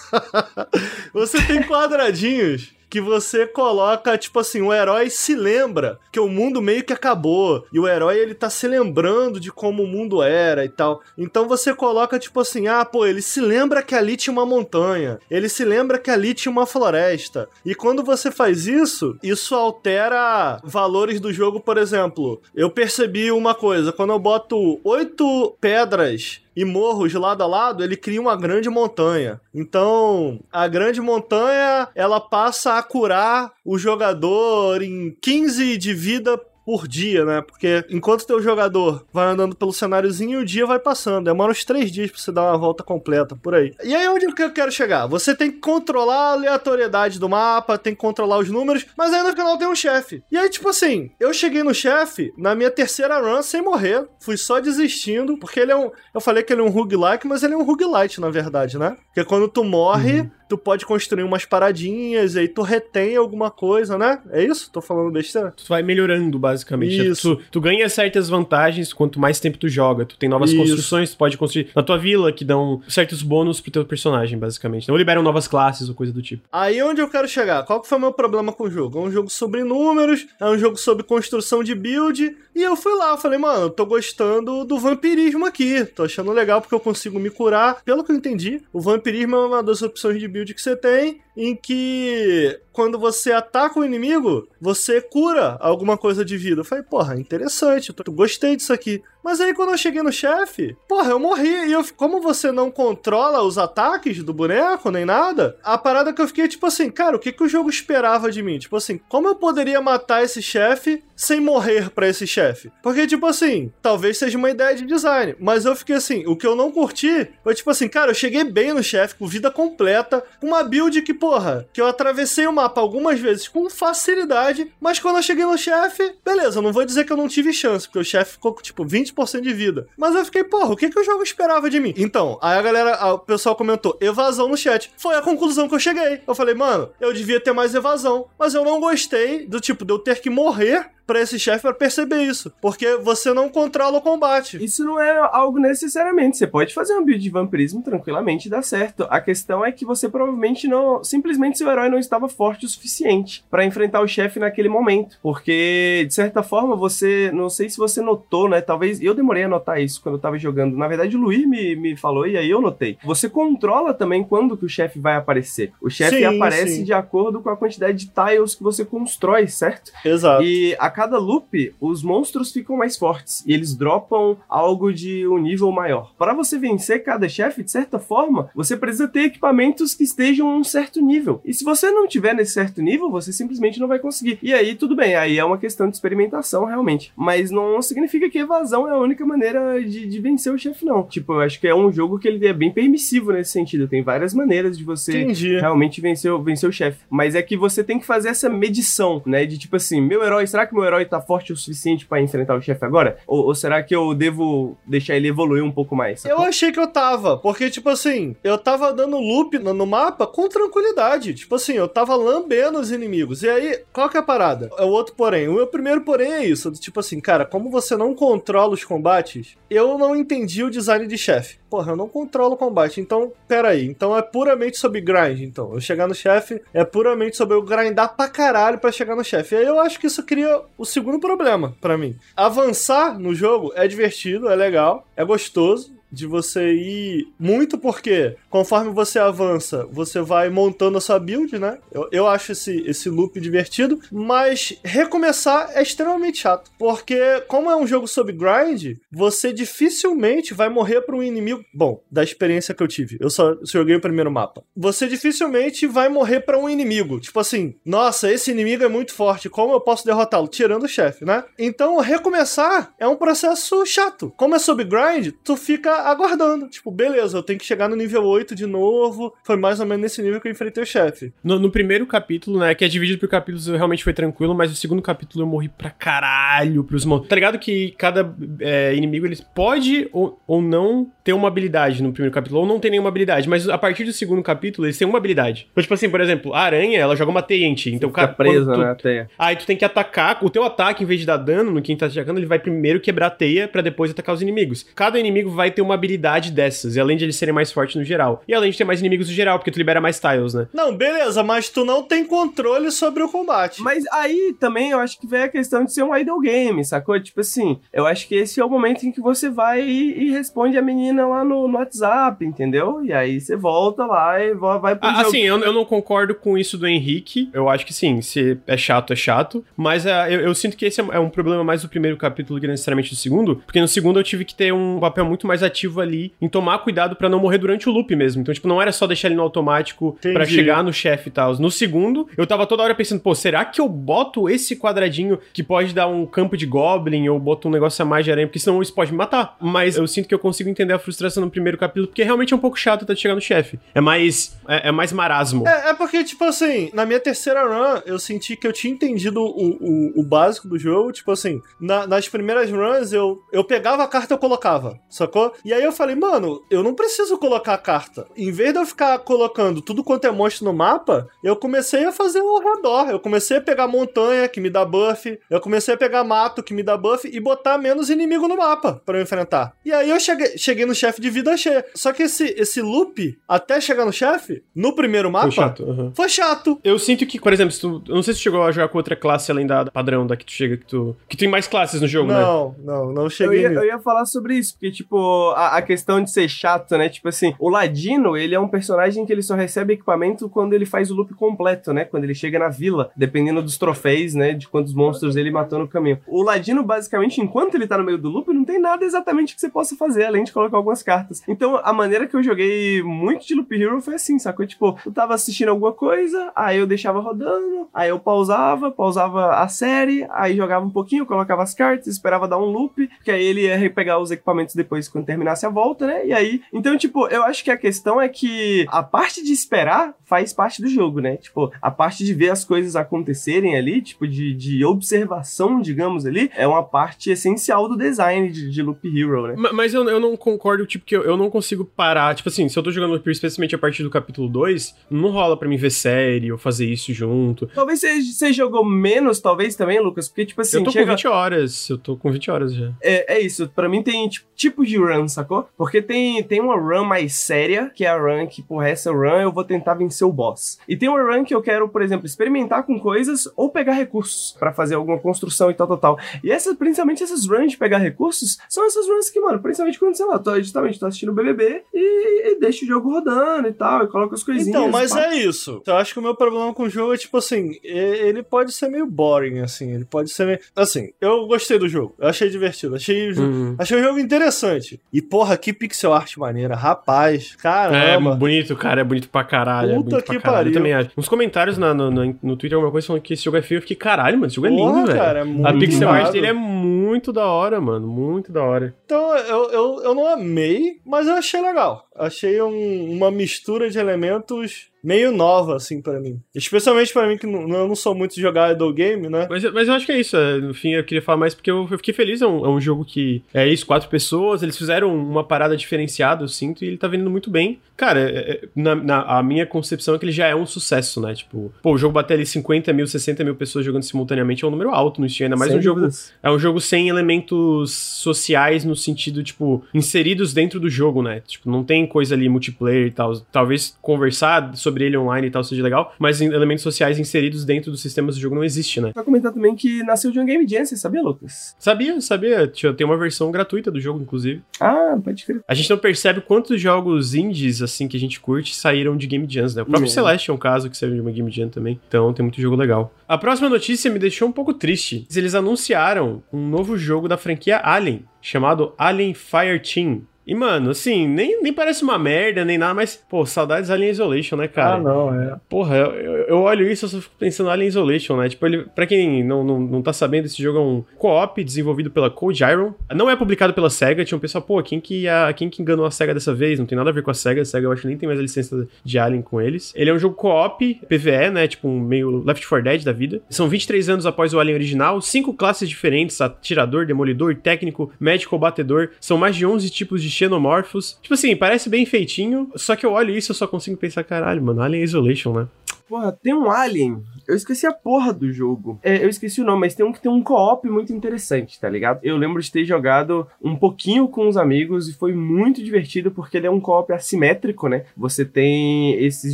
você tem quadradinhos que você coloca, tipo assim, o herói se lembra que o mundo meio que acabou. E o herói, ele tá se lembrando de como o mundo era e tal. Então você coloca, tipo assim, ah, pô, ele se lembra que ali tinha uma montanha. Ele se lembra que ali tinha uma floresta. E quando você faz isso, isso altera valores do jogo, por exemplo. Eu percebi uma coisa, quando eu boto oito pedras e morros lado a lado, ele cria uma grande montanha. Então, a grande montanha, ela passa a curar o jogador em 15 de vida por dia, né? Porque enquanto teu jogador vai andando pelo cenáriozinho, o dia vai passando. Demora uns três dias pra você dar uma volta completa, por aí. E aí, onde que eu quero chegar? Você tem que controlar a aleatoriedade do mapa, tem que controlar os números, mas aí no final tem um chefe. E aí, tipo assim, eu cheguei no chefe na minha terceira run sem morrer. Fui só desistindo, porque ele é um. Eu falei que ele é um roguelike, mas ele é um roguelite, na verdade, né? Porque quando tu morre, uhum tu pode construir umas paradinhas, e aí tu retém alguma coisa, né? É isso? Tô falando besteira? Tu vai melhorando, basicamente. Isso. Tu, tu ganha certas vantagens quanto mais tempo tu joga. Tu tem novas isso. construções, tu pode construir na tua vila, que dão certos bônus pro teu personagem, basicamente. Não liberam novas classes ou coisa do tipo. Aí onde eu quero chegar? Qual que foi o meu problema com o jogo? É um jogo sobre números, é um jogo sobre construção de build, e eu fui lá, falei, mano, tô gostando do vampirismo aqui. Tô achando legal porque eu consigo me curar. Pelo que eu entendi, o vampirismo é uma das opções de build build que você tem, em que quando você ataca o inimigo, você cura alguma coisa de vida. Eu falei, porra, interessante, eu gostei disso aqui. Mas aí quando eu cheguei no chefe, porra, eu morri. E eu, como você não controla os ataques do boneco, nem nada, a parada que eu fiquei, tipo assim, cara, o que, que o jogo esperava de mim? Tipo assim, como eu poderia matar esse chefe sem morrer para esse chefe? Porque, tipo assim, talvez seja uma ideia de design. Mas eu fiquei assim, o que eu não curti foi, tipo assim, cara, eu cheguei bem no chefe, com vida completa, com uma build que, porra, que eu atravessei o mapa algumas vezes com facilidade, mas quando eu cheguei no chefe, beleza, não vou dizer que eu não tive chance, porque o chefe ficou com, tipo, 20% de vida. Mas eu fiquei, porra, o que, que o jogo esperava de mim? Então, aí a galera, o pessoal comentou, evasão no chat. Foi a conclusão que eu cheguei. Eu falei, mano, eu devia ter mais evasão, mas eu não gostei do tipo de eu ter que morrer para esse chefe para perceber isso, porque você não controla o combate. Isso não é algo necessariamente, você pode fazer um build de vampirismo tranquilamente e dar certo. A questão é que você provavelmente não, simplesmente seu herói não estava forte o suficiente para enfrentar o chefe naquele momento, porque de certa forma você, não sei se você notou, né, talvez eu demorei a notar isso quando eu tava jogando. Na verdade o Luiz me, me falou e aí eu notei. Você controla também quando que o chefe vai aparecer. O chefe aparece sim. de acordo com a quantidade de tiles que você constrói, certo? Exato. E a cada loop, os monstros ficam mais fortes e eles dropam algo de um nível maior. Para você vencer cada chefe, de certa forma, você precisa ter equipamentos que estejam a um certo nível. E se você não tiver nesse certo nível, você simplesmente não vai conseguir. E aí, tudo bem, aí é uma questão de experimentação, realmente. Mas não significa que evasão é a única maneira de, de vencer o chefe, não. Tipo, eu acho que é um jogo que ele é bem permissivo nesse sentido. Tem várias maneiras de você Entendi. realmente vencer, vencer o chefe. Mas é que você tem que fazer essa medição, né? De tipo assim, meu herói, será que meu herói tá forte o suficiente para enfrentar o chefe agora? Ou, ou, será que eu devo deixar ele evoluir um pouco mais? Sacou? Eu achei que eu tava, porque, tipo assim, eu tava dando loop no, no, mapa com tranquilidade. Tipo assim, eu tava lambendo os inimigos. E aí, qual que é a parada? É o outro porém. O meu primeiro porém é isso. Tipo assim, cara, como você não controla os combates, eu não entendi o design de chefe porra, eu não controlo o combate. Então, peraí. Então é puramente sobre grind. Então, eu chegar no chefe é puramente sobre eu grindar pra caralho pra chegar no chefe. E aí eu acho que isso cria o segundo problema para mim. Avançar no jogo é divertido, é legal, é gostoso de você ir muito porque conforme você avança, você vai montando a sua build, né? Eu, eu acho esse, esse loop divertido, mas recomeçar é extremamente chato, porque como é um jogo sobre grind, você dificilmente vai morrer para um inimigo, bom, da experiência que eu tive. Eu só, joguei o primeiro mapa. Você dificilmente vai morrer para um inimigo, tipo assim, nossa, esse inimigo é muito forte, como eu posso derrotá-lo? Tirando o chefe, né? Então, recomeçar é um processo chato. Como é sobre grind, tu fica aguardando. Tipo, beleza, eu tenho que chegar no nível 8 de novo. Foi mais ou menos nesse nível que eu enfrentei o chefe. No, no, primeiro capítulo, né, que é dividido por capítulos, realmente foi tranquilo, mas o segundo capítulo eu morri pra caralho pros monstros. Tá ligado que cada é, inimigo, eles pode ou, ou não ter uma habilidade no primeiro capítulo, ou não tem nenhuma habilidade, mas a partir do segundo capítulo, eles têm uma habilidade. Então, tipo assim, por exemplo, a aranha, ela joga uma teia em ti. Então, Você fica presa tu... na teia. Aí tu tem que atacar, o teu ataque, em vez de dar dano no quem tá atacando, ele vai primeiro quebrar a teia para depois atacar os inimigos. Cada inimigo vai ter uma habilidade dessas, e além de eles serem mais fortes no geral. E além de ter mais inimigos no geral, porque tu libera mais tiles, né? Não, beleza, mas tu não tem controle sobre o combate. Mas aí também eu acho que vem a questão de ser um idle game, sacou? Tipo assim, eu acho que esse é o momento em que você vai e, e responde a menina lá no, no, WhatsApp, entendeu? E aí você volta lá e vai pro ah, jogo. Assim, eu, eu não concordo com isso do Henrique. Eu acho que sim, se é chato, é chato. Mas uh, eu, eu, sinto que esse é um problema mais do primeiro capítulo que necessariamente do segundo, porque no segundo eu tive que ter um papel muito mais ativo criativo ali em tomar cuidado pra não morrer durante o loop mesmo. Então, tipo, não era só deixar ele no automático pra Entendi. chegar no chefe e tal. No segundo, eu tava toda hora pensando, pô, será que eu boto esse quadradinho que pode dar um campo de goblin ou boto um negócio a mais de aranha, porque senão isso pode me matar. Mas eu sinto que eu consigo entender a frustração no primeiro capítulo, porque realmente é um pouco chato até chegar no chefe. É mais. É, é mais marasmo. É, é porque, tipo assim, na minha terceira run, eu senti que eu tinha entendido o, o, o básico do jogo. Tipo assim, na- nas primeiras runs, eu, eu pegava a carta e eu colocava, sacou? E aí eu falei, mano, eu não preciso colocar a carta. Em vez de eu ficar colocando tudo quanto é monstro no mapa, eu comecei a fazer ao redor. Eu comecei a pegar montanha, que me dá buff. Eu comecei a pegar mato, que me dá buff. E botar menos inimigo no mapa pra eu enfrentar. E aí eu cheguei, cheguei no chefe de vida cheia. Só que esse, esse loop, até chegar no chefe, no primeiro mapa, Foi chato. aham. foi chato. Eu sinto que, por exemplo, se tu, eu não sei se tu chegou a jogar com outra classe além da, padrão da que tu chega, que tu. Que tem mais classes no jogo, né? Não, não, não Eu cheguei ia, nisso. eu ia falar sobre isso, porque, tipo, a, a questão de ser chato, né? Tipo assim, o Ladino, ele é um personagem que ele só recebe equipamento quando ele faz o loop completo, né? Quando ele chega na vila, dependendo dos troféus, né? De quantos monstros ele matou no caminho. O Ladino, basicamente, enquanto ele tá no meio do loop, não tem nada exatamente que você possa fazer, além de colocar algumas cartas. Então, a maneira que eu joguei muito de Loop Hero foi assim, sacou? Tipo, eu tava assistindo alguma coisa, aí eu deixava rodando, aí eu pausava, pausava a série, aí jogava um pouquinho, colocava as cartas, esperava dar um loop, que aí ele ia repegar os equipamentos depois quando terminasse a volta, né? E aí, então, tipo, eu acho que a questão é que a parte de esperar faz parte do jogo, né? Tipo, a parte de ver as coisas acontecerem ali, tipo, de, de observação, digamos ali, é uma parte essencial do design de, de Loop Hero, né? Ma- Mas eu, eu não concordo, tipo, que eu, eu não consigo parar. Tipo assim, se eu tô jogando Loop Hero, especialmente a partir do capítulo 2, não rola pra mim ver série ou fazer isso junto. Talvez você, você jogou menos, talvez também, Lucas, porque, tipo assim, eu tô chega... com 20 horas. Eu tô com 20 horas já. É, é isso, pra mim tem tipo, tipos de run, sacou? Porque tem, tem uma run mais séria, que é a run que, porra, essa run eu vou tentar vencer o boss. E tem uma run que eu quero, por exemplo, experimentar com coisas ou pegar recursos pra fazer alguma construção e tal, tal, tal. E essas, principalmente essas runs de pegar recursos, são essas runs que, mano, principalmente quando, sei lá, tô, justamente tô assistindo o BBB e, e deixo o jogo rodando e tal, e coloco as coisinhas. Então, mas é isso. Eu acho que o meu problema com o jogo é, tipo assim, ele pode ser meio boring, assim. Ele pode ser meio. Assim, eu gostei do jogo. Eu achei divertido. Achei, Uhum. achei o jogo interessante. E, porra, que pixel art maneira. Rapaz, É caramba. bonito, cara, é bonito pra caralho. é Puta pra que caralho. pariu. Eu também acho. Uns comentários na- no, no, no Twitter, alguma coisa falando que esse jogo é feio. Eu fiquei, caralho, mano, esse jogo é Porra, lindo, velho. cara, é A pixel art dele é muito da hora, mano. Muito da hora. Então, eu, eu, eu não amei, mas eu achei legal. Achei um- uma mistura de elementos meio nova, assim, pra mim. Especialmente pra mim, que não, eu não sou muito de jogar idle game, né? Mas, mas eu acho que é isso. é, No fim, eu queria falar mais porque eu, eu fiquei feliz. É um, é um jogo que é isso, quatro pessoas. Eles fizeram uma parada diferenciada, eu sinto, e ele tá vendendo muito bem. Cara, é- é- na, na- a minha concepção é que ele já é um sucesso, né? Tipo, pô, o jogo bater ali 50 mil, 60 mil pessoas jogando simultaneamente é um número alto no Steam, ainda mais Sem um jogo é um jogo sem elementos sociais no sentido, tipo, inseridos dentro do jogo, né? Tipo, não tem coisa ali multiplayer e tal. Talvez conversar sobre ele online e tal seja legal, mas em- elementos sociais inseridos dentro dos sistemas do jogo não existe, né? Pra comentar também que nasceu de um Game Jam, você sabia, Lucas? Sabia, sabia. Tem uma versão gratuita do jogo, inclusive. Ah, pode crer. A gente não percebe quantos jogos indies, assim, que a gente curte saíram de Game Jams, né? O próprio É. Celeste é um caso que saiu de uma Game Jam também. Então tem muito jogo legal. A próxima notícia me deixou um pouco triste. Eles anunciaram um novo jogo da franquia Alien, chamado Alien Fireteam. E, mano, assim, nem, nem parece uma merda, nem nada, mas, pô, saudades Alien Isolation, né, cara? Ah, não, é. Porra, eu, eu- olho isso e só fico pensando Alien Isolation, né? Tipo, ele, pra quem não, não, não tá sabendo, esse jogo é um co-op desenvolvido pela Cold Iron. Não é publicado pela SEGA. Tinha um pessoal, pô, quem que, a, quem que enganou a SEGA dessa vez? Não tem nada a ver com a SEGA. A SEGA eu acho que nem tem mais a licença de Alien com eles. Ele é um jogo co-op, PVE, né? Tipo, um meio Left 4 Dead da vida. São 23 anos após o Alien original, cinco classes diferentes: atirador, demolidor, técnico, médico ou batedor. São mais de 11 tipos de xenomorfos. Tipo assim, parece bem feitinho, só que eu olho isso e eu só consigo pensar, caralho, mano, Alien Isolation, né? Porra, tem um Alien. Eu esqueci a porra do jogo. É, eu esqueci o nome, mas tem um que tem um co-op muito interessante, tá ligado? Eu lembro de ter jogado um pouquinho com os amigos e foi muito divertido porque ele é um co-op assimétrico, né? Você tem esses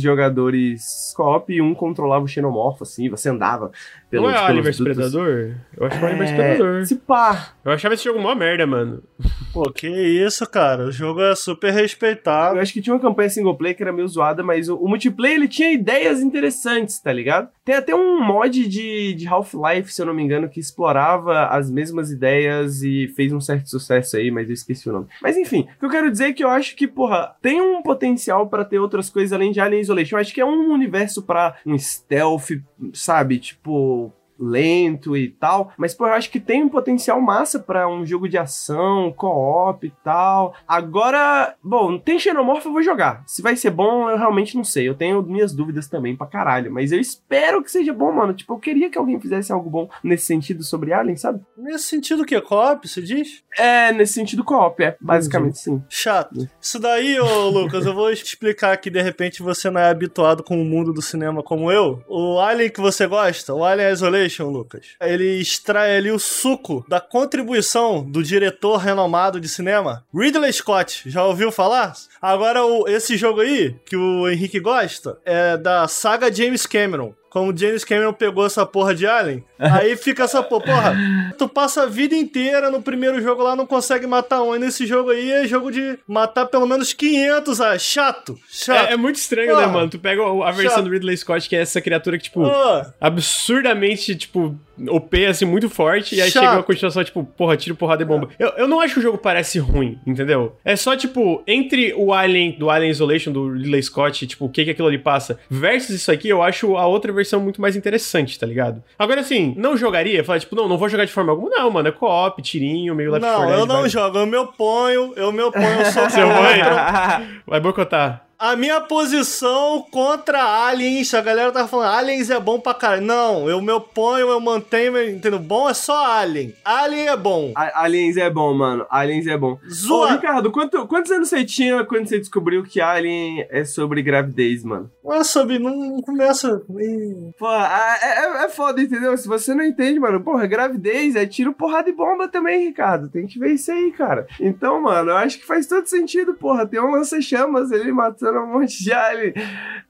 jogadores co-op e um controlava o xenomorfo, assim, você andava pelos Não é Alien. Predador? Eu acho que é Alien vs É, Predador. Se pá. Eu achava esse jogo mó merda, mano. Pô, que isso, cara. O jogo é super respeitado. Eu acho que tinha uma campanha single player que era meio zoada, mas o, o multiplayer ele tinha ideias interessantes, tá ligado? Tem até um mod de, de Half-Life, se eu não me engano, que explorava as mesmas ideias e fez um certo sucesso aí, mas eu esqueci o nome. Mas enfim, o que eu quero dizer é que eu acho que, porra, tem um potencial pra ter outras coisas além de Alien Isolation. Eu acho que é um universo pra um stealth, sabe? Tipo, lento e tal, mas pô, eu acho que tem um potencial massa pra um jogo de ação, co-op e tal. Agora, bom, tem Xenomorph eu vou jogar. Se vai ser bom, eu realmente não sei. Eu tenho minhas dúvidas também pra caralho, mas eu espero que seja bom, mano. Tipo, eu queria que alguém fizesse algo bom nesse sentido sobre Alien, sabe? Nesse sentido que co-op, você diz? É, nesse sentido co-op, é, basicamente sim. Chato. Isso daí, ô Lucas, eu vou explicar que de repente você não é habituado com o mundo do cinema como eu. O Alien que você gosta, o Alien Isolation, Lucas, ele extrai ali o suco da contribuição do diretor renomado de cinema, Ridley Scott. Já ouviu falar? Agora, o, esse jogo aí, que o Henrique gosta, é da saga James Cameron como James Cameron pegou essa porra de Alien, aí fica essa porra, porra, tu passa a vida inteira no primeiro jogo lá, não consegue matar um, e nesse jogo aí é jogo de matar pelo menos 500, ah, chato, chato. É, é muito estranho, né, mano? Tu pega a versão Chato. do Ridley Scott, que é essa criatura que, tipo, absurdamente, tipo, OP, assim, muito forte, e aí Chato. chega uma continuação, tipo, porra, tiro, porrada e bomba. Eu, eu não acho que o jogo parece ruim, entendeu? É só, tipo, entre o Alien, do Alien Isolation, do Ridley Scott, tipo, o que que aquilo ali passa, versus isso aqui, eu acho a outra versão muito mais interessante, tá ligado? Agora, assim, não jogaria? Falar, tipo, não, não vou jogar de forma alguma. Não, mano, é co-op, tirinho, meio Left 4 não, eu não vai- jogo, eu me oponho, eu me oponho, eu sou Seu contra. Vai boicotar. A minha posição contra aliens, a galera tava falando, aliens é bom pra caralho. Não, eu me oponho, eu mantenho, entendeu? Bom é só alien. Alien é bom. A- Aliens é bom, mano. Aliens é bom. Ô, Zoa. Ricardo, quanto- quantos anos você tinha quando você descobriu que Alien é sobre gravidez, mano? Não é sobre, não, não começa. Pô, é, é- é foda, entendeu? Se você não entende, mano, porra, gravidez é tiro, porrada e bomba também, Ricardo. Tem que ver isso aí, cara. Então, mano, eu acho que faz todo sentido, porra. Tem um lança-chamas ele matando um monte de alien.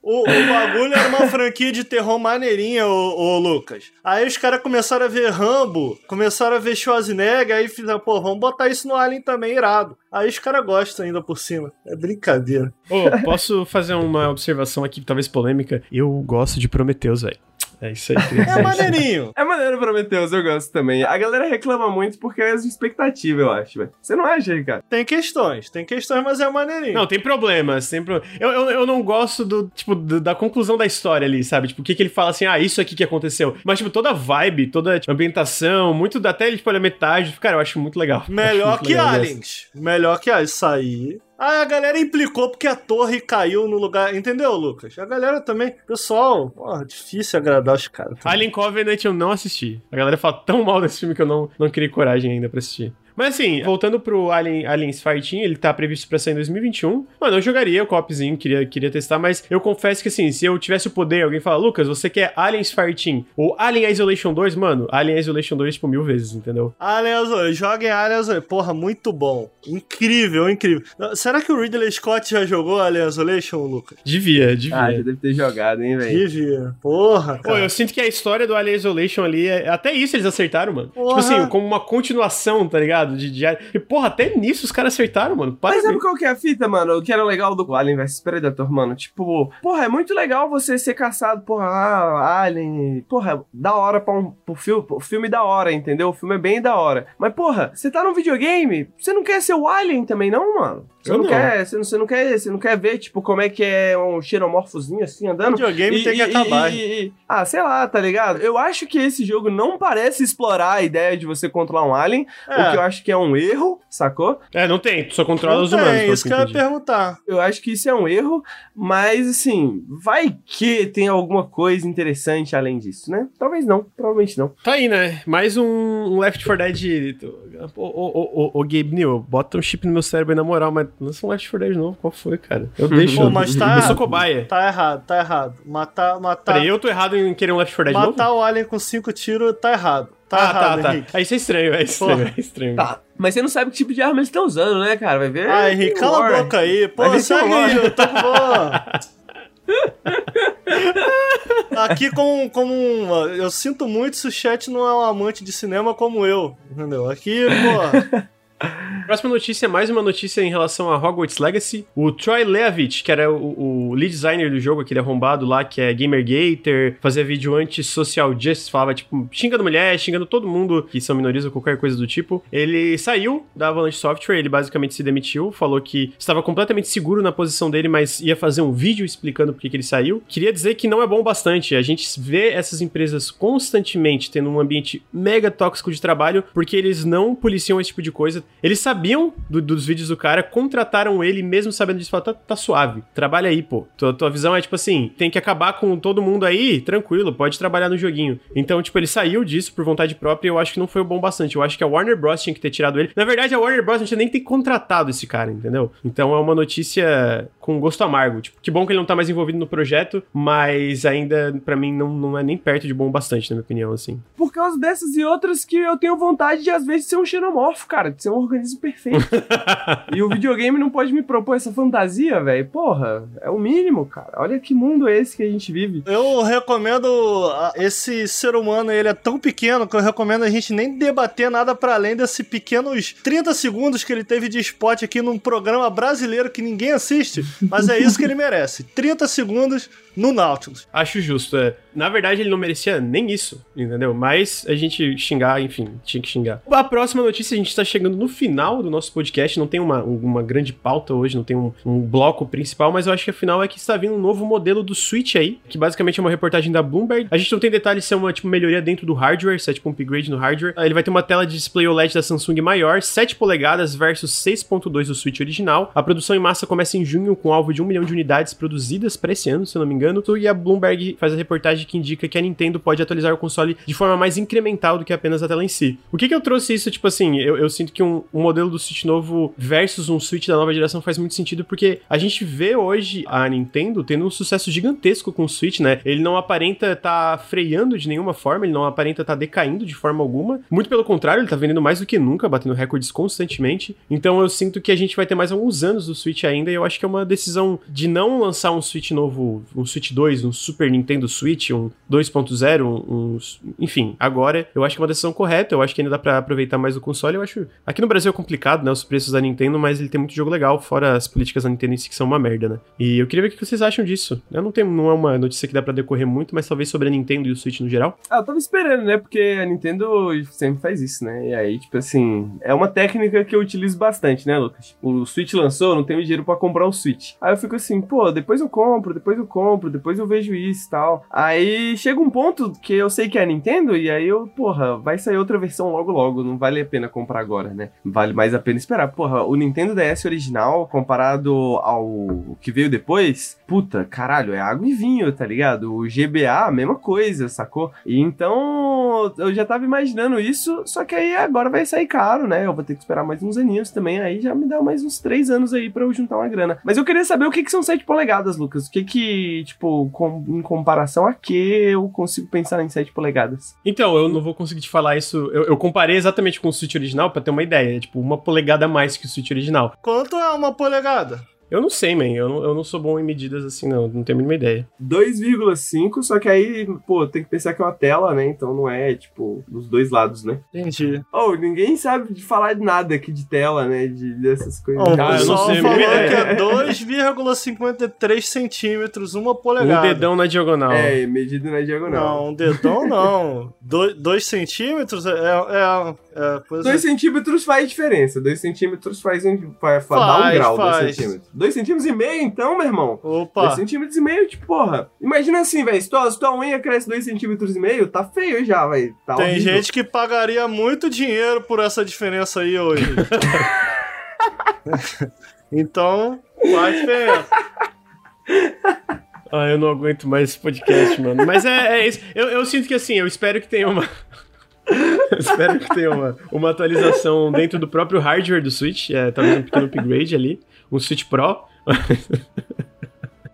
O, o bagulho era uma franquia de terror maneirinha, ô, ô Lucas. Aí os caras começaram a ver Rambo, começaram a ver Schwarzenegger, aí fizeram, pô, vamos botar isso no Alien também, irado. Aí os caras gostam ainda por cima. É brincadeira. Ô, posso fazer uma observação aqui, talvez polêmica? Eu gosto de Prometheus, velho. É isso aí, É maneirinho. É maneiro Prometheus, eu gosto também. A galera reclama muito porque é as expectativas, eu acho, velho. Você não acha, Ricardo? Tem questões, tem questões, mas é maneirinho. Não, tem problemas, tem pro... eu, eu, eu não gosto do, tipo, do- da conclusão da história ali, sabe? Tipo, o que que ele fala assim, ah, isso aqui que aconteceu. Mas, tipo, toda a vibe, toda a tipo, ambientação, muito, até ele, tipo, olha, metade, cara, eu acho muito legal. Melhor muito que legal dessa. Aliens. Melhor que Aliens. Isso aí. Ah, a galera implicou porque a torre caiu no lugar. Entendeu, Lucas? A galera também. Pessoal, porra, difícil agradar os caras. Alien Covenant eu não assisti. A galera fala tão mal desse filme que eu não, não criei coragem ainda pra assistir. Mas assim, voltando pro Alien, Aliens Fighting, ele tá previsto pra sair em 2021. Mano, eu jogaria o copzinho, queria, queria testar, mas eu confesso que assim, se eu tivesse o poder, alguém fala, Lucas, você quer Aliens Fighting ou Alien Isolation 2? Mano, Alien Isolation 2, tipo, mil vezes, entendeu? Alien Azul, joguem Alien Azul. Porra, muito bom. Incrível, incrível. Será que o Ridley Scott já jogou Alien Isolation, Lucas? Devia, devia. Ah, já deve ter jogado, hein, velho. Devia. Porra, Pô, cara. eu sinto que a história do Alien Isolation ali, é- até isso eles acertaram, mano. Porra. Tipo assim, como uma continuação, tá ligado? De, de... E, porra, até nisso os caras acertaram, mano. Mas Parabéns. sabe qual que é a fita, mano? O que era legal do Alien vs Predator, mano? Tipo, porra, é muito legal você ser caçado, porra, ah, Alien. Porra, da hora pra um pro filme, o filme da hora, entendeu? O filme é bem da hora. Mas, porra, você tá num videogame, você não quer ser o Alien também, não, mano? Você não, não. quer, você não, você não quer, você não quer ver, tipo, como é que é um xenomorfozinho assim andando? Videogame tem que acabar. e- e- ah, sei lá, tá ligado? Eu acho que esse jogo não parece explorar a ideia de você controlar um alien, É. o que eu acho que é um erro, sacou? É, não tem, tu só controla Não os humanos. pelo isso que eu ia perguntar. Eu acho que isso é um erro, mas assim, vai que tem alguma coisa interessante além disso, né? Talvez não, provavelmente não. Tá aí, né? Mais um, Left 4 Dead. Ô, ô, ô, ô, ô, Gabe New, bota um chip no meu cérebro aí na moral, mas lança um Left 4 Dead novo. Qual foi, cara? Eu deixo. Pô, mas tá- Eu sou cobaia. Tá errado, tá errado. Matar, matar, Peraí, eu tô errado em querer um Left 4 Dead novo? matar o Alien com cinco tiros tá errado. Tá ah, errado, tá, tá. Henrique. Aí isso é estranho, é estranho, Porra. é estranho. Tá. Mas você não sabe que tipo de arma eles estão usando, né, cara? Vai ver. Ah, Henrique, cala a boca aí. Pô, segue aí, eu tô bom. Aqui como, como um, eu sinto muito se o chat não é um amante de cinema como eu, entendeu? Aqui, pô, Próxima notícia é mais uma notícia em relação a Hogwarts Legacy. O Troy Levitt, que era o, o lead designer do jogo, aquele arrombado lá, que é Gamergater, fazia vídeo anti-social justice, falava, tipo, xingando mulher, xingando todo mundo que são minorias ou qualquer coisa do tipo. Ele saiu da Avalanche Software, ele basicamente se demitiu, falou que estava completamente seguro na posição dele, mas ia fazer um vídeo explicando por que ele saiu. Queria dizer que não é bom bastante. A gente vê essas empresas constantemente tendo um ambiente mega tóxico de trabalho porque eles não policiam esse tipo de coisa. Eles sabiam do, dos vídeos do cara, contrataram ele mesmo sabendo disso. Falaram, tá, tá suave, trabalha aí, pô. Tua, tua visão é tipo assim: tem que acabar com todo mundo aí, tranquilo, pode trabalhar no joguinho. Então, tipo, ele saiu disso por vontade própria e eu acho que não foi bom bastante. Eu acho que a Warner Bros. tinha que ter tirado ele. Na verdade, a Warner Bros. tinha nem ter contratado esse cara, entendeu? Então é uma notícia com gosto amargo. Tipo, que bom que ele não tá mais envolvido no projeto, mas ainda, para mim, não, não é nem perto de bom bastante, na minha opinião, assim. Por causa dessas e outras que eu tenho vontade de, às vezes, ser um xenomorfo, cara, de ser um organismo perfeito. e o videogame não pode me propor essa fantasia, velho. Porra, é o mínimo, cara. Olha que mundo é esse que a gente vive. Eu recomendo esse ser humano, ele é tão pequeno que eu recomendo a gente nem debater nada para além desses pequenos 30 segundos que ele teve de spot aqui num programa brasileiro que ninguém assiste, mas é isso que ele merece. 30 segundos no Nautilus. Acho justo, é. Na verdade, ele não merecia nem isso, entendeu? Mas a gente xingar, enfim, tinha que xingar. A próxima notícia, a gente tá chegando no final do nosso podcast, não tem uma, uma grande pauta hoje, não tem um, um bloco principal, mas eu acho que afinal é que está vindo um novo modelo do Switch aí, que basicamente é uma reportagem da Bloomberg. A gente não tem detalhes se é uma tipo, melhoria dentro do hardware, se é tipo um upgrade no hardware. Ele vai ter uma tela de display OLED da Samsung maior, 7 polegadas versus 6.2 do Switch original. A produção em massa começa em junho com alvo de 1 milhão de unidades produzidas para esse ano, se eu não me engano engano, e a Bloomberg faz a reportagem que indica que a Nintendo pode atualizar o console de forma mais incremental do que apenas a tela em si. O que que eu trouxe isso? Tipo assim, eu, eu sinto que um, um, modelo do Switch novo versus um Switch da nova geração faz muito sentido, porque a gente vê hoje a Nintendo tendo um sucesso gigantesco com o Switch, né? Ele não aparenta estar tá freando de nenhuma forma, ele não aparenta estar tá decaindo de forma alguma. Muito pelo contrário, ele tá vendendo mais do que nunca, batendo recordes constantemente. Então eu sinto que a gente vai ter mais alguns anos do Switch ainda, e eu acho que é uma decisão de não lançar um Switch novo, um Switch Switch 2, um Super Nintendo Switch, um 2.0, um, um, enfim, agora eu acho que é uma decisão correta, eu acho que ainda dá para aproveitar mais o console, eu acho, aqui no Brasil é complicado, né, os preços da Nintendo, mas ele tem muito jogo legal, fora as políticas da Nintendo em si que são uma merda, né. E eu queria ver o que vocês acham disso. Eu não tenho, não é uma notícia que dá para decorrer muito, mas talvez sobre a Nintendo e o Switch no geral. Ah, eu tava esperando, né, porque a Nintendo sempre faz isso, né, e aí, tipo assim, é uma técnica que eu utilizo bastante, né, Lucas? O Switch lançou, não tenho dinheiro para comprar o Switch. Aí eu fico assim, pô, depois eu compro, depois eu compro, depois eu vejo isso e tal. Aí chega um ponto que eu sei que é a Nintendo, e aí eu, porra, vai sair outra versão logo logo. Não vale a pena comprar agora, né? Vale mais a pena esperar. Porra, o Nintendo DS original, comparado ao que veio depois, puta, caralho, é água e vinho, tá ligado? O GBA, mesma coisa, sacou? E então eu já tava imaginando isso, só que aí agora vai sair caro, né? Eu vou ter que esperar mais uns aninhos também, aí já me dá mais uns três anos aí pra eu juntar uma grana. Mas eu queria saber o que, que são 7 polegadas, Lucas. O que que, tipo, com, em comparação a que eu consigo pensar em 7 polegadas? Então, eu não vou conseguir te falar isso. Eu, eu comparei exatamente com o Switch original para ter uma ideia. É tipo uma polegada a mais que o Switch original. Quanto é uma polegada? Eu não sei, man. Eu não, eu não sou bom em medidas assim, não. Não tenho a mínima ideia. 2,5, só que aí, pô, tem que pensar que é uma tela, né? Então não é, tipo, dos dois lados, né? Entendi. Oh, ninguém sabe de falar de nada aqui de tela, né? De, dessas coisas. Oh, ah, eu não sei. falou que é 2,53 centímetros, uma polegada. Um dedão na diagonal. É, medido na diagonal. Não, um dedão não. 2 centímetros é... é, é 2 é. centímetros faz diferença. 2 centímetros faz um, faz, faz, dá um grau, 2 centímetros. 2 centímetros e meio, então, meu irmão. Opa. 2 centímetros e meio, tipo, porra. Imagina assim, velho. Se, tua, se tua unha cresce 2 centímetros e meio, tá feio já, velho. Tá Tem horrível. gente que pagaria muito dinheiro por essa diferença aí hoje. então, faz diferença. Ah, eu não aguento mais esse podcast, mano. Mas é, é isso. Eu, eu sinto que assim, eu espero que tenha uma. espero que tenha uma, uma atualização dentro do próprio hardware do Switch. É, talvez um pequeno upgrade ali um Switch Pro.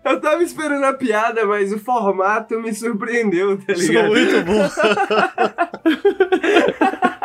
Eu tava esperando a piada, mas o formato me surpreendeu, tá ligado? Sou muito bom.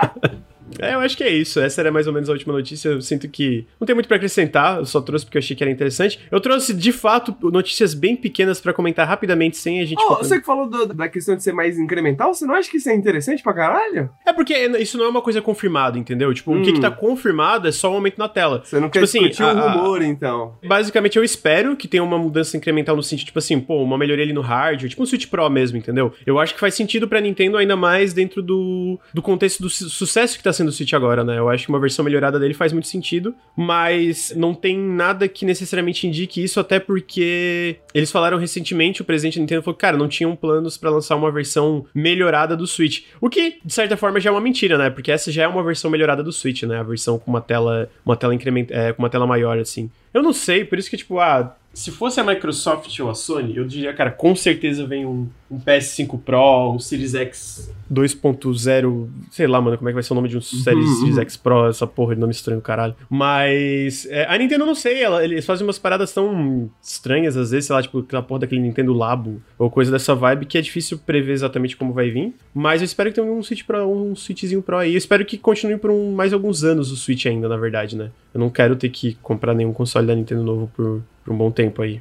É, eu acho que é isso. Essa era mais ou menos a última notícia. Eu sinto que não tem muito para acrescentar, eu só trouxe porque eu achei que era interessante. Eu trouxe, de fato, notícias bem pequenas para comentar rapidamente, sem a gente. Oh, você que falou do, da questão de ser mais incremental, você não acha que isso é interessante pra caralho? É porque isso não é uma coisa confirmada, entendeu? Tipo, hum. o que, que tá confirmado é só o um aumento na tela. Você não tipo quer assim, o rumor, então. Basicamente, eu espero que tenha uma mudança incremental no sentido, tipo assim, pô, uma melhoria ali no hardware, tipo um Switch Pro mesmo, entendeu? Eu acho que faz sentido pra Nintendo ainda mais dentro do, do contexto do su sucesso que tá sendo o Switch agora, né? Eu acho que uma versão melhorada dele faz muito sentido, mas não tem nada que necessariamente indique isso, até porque eles falaram recentemente, o presidente da Nintendo falou, cara, não tinham planos para lançar uma versão melhorada do Switch. O que, de certa forma, já é uma mentira, né? Porque essa já é uma versão melhorada do Switch, né? A versão com uma tela, uma tela increment, é, com uma tela maior, assim. Eu não sei, por isso que, tipo, ah, se fosse a Microsoft ou a Sony, eu diria, cara, com certeza vem um, um PS5 Pro, um Series X 2.0, sei lá, mano, como é que vai ser o nome de um Series, uhum. Series X Pro, essa porra de nome estranho do caralho. Mas é, a Nintendo, não sei, ela, eles fazem umas paradas tão estranhas às vezes, sei lá, tipo aquela porra daquele Nintendo Labo ou coisa dessa vibe que é difícil prever exatamente como vai vir. Mas eu espero que tenha um Switch Pro, um Switchzinho Pro aí. Eu espero que continue por um, mais alguns anos o Switch ainda, na verdade, né? Eu não quero ter que comprar nenhum console da Nintendo novo por, por um bom tempo aí.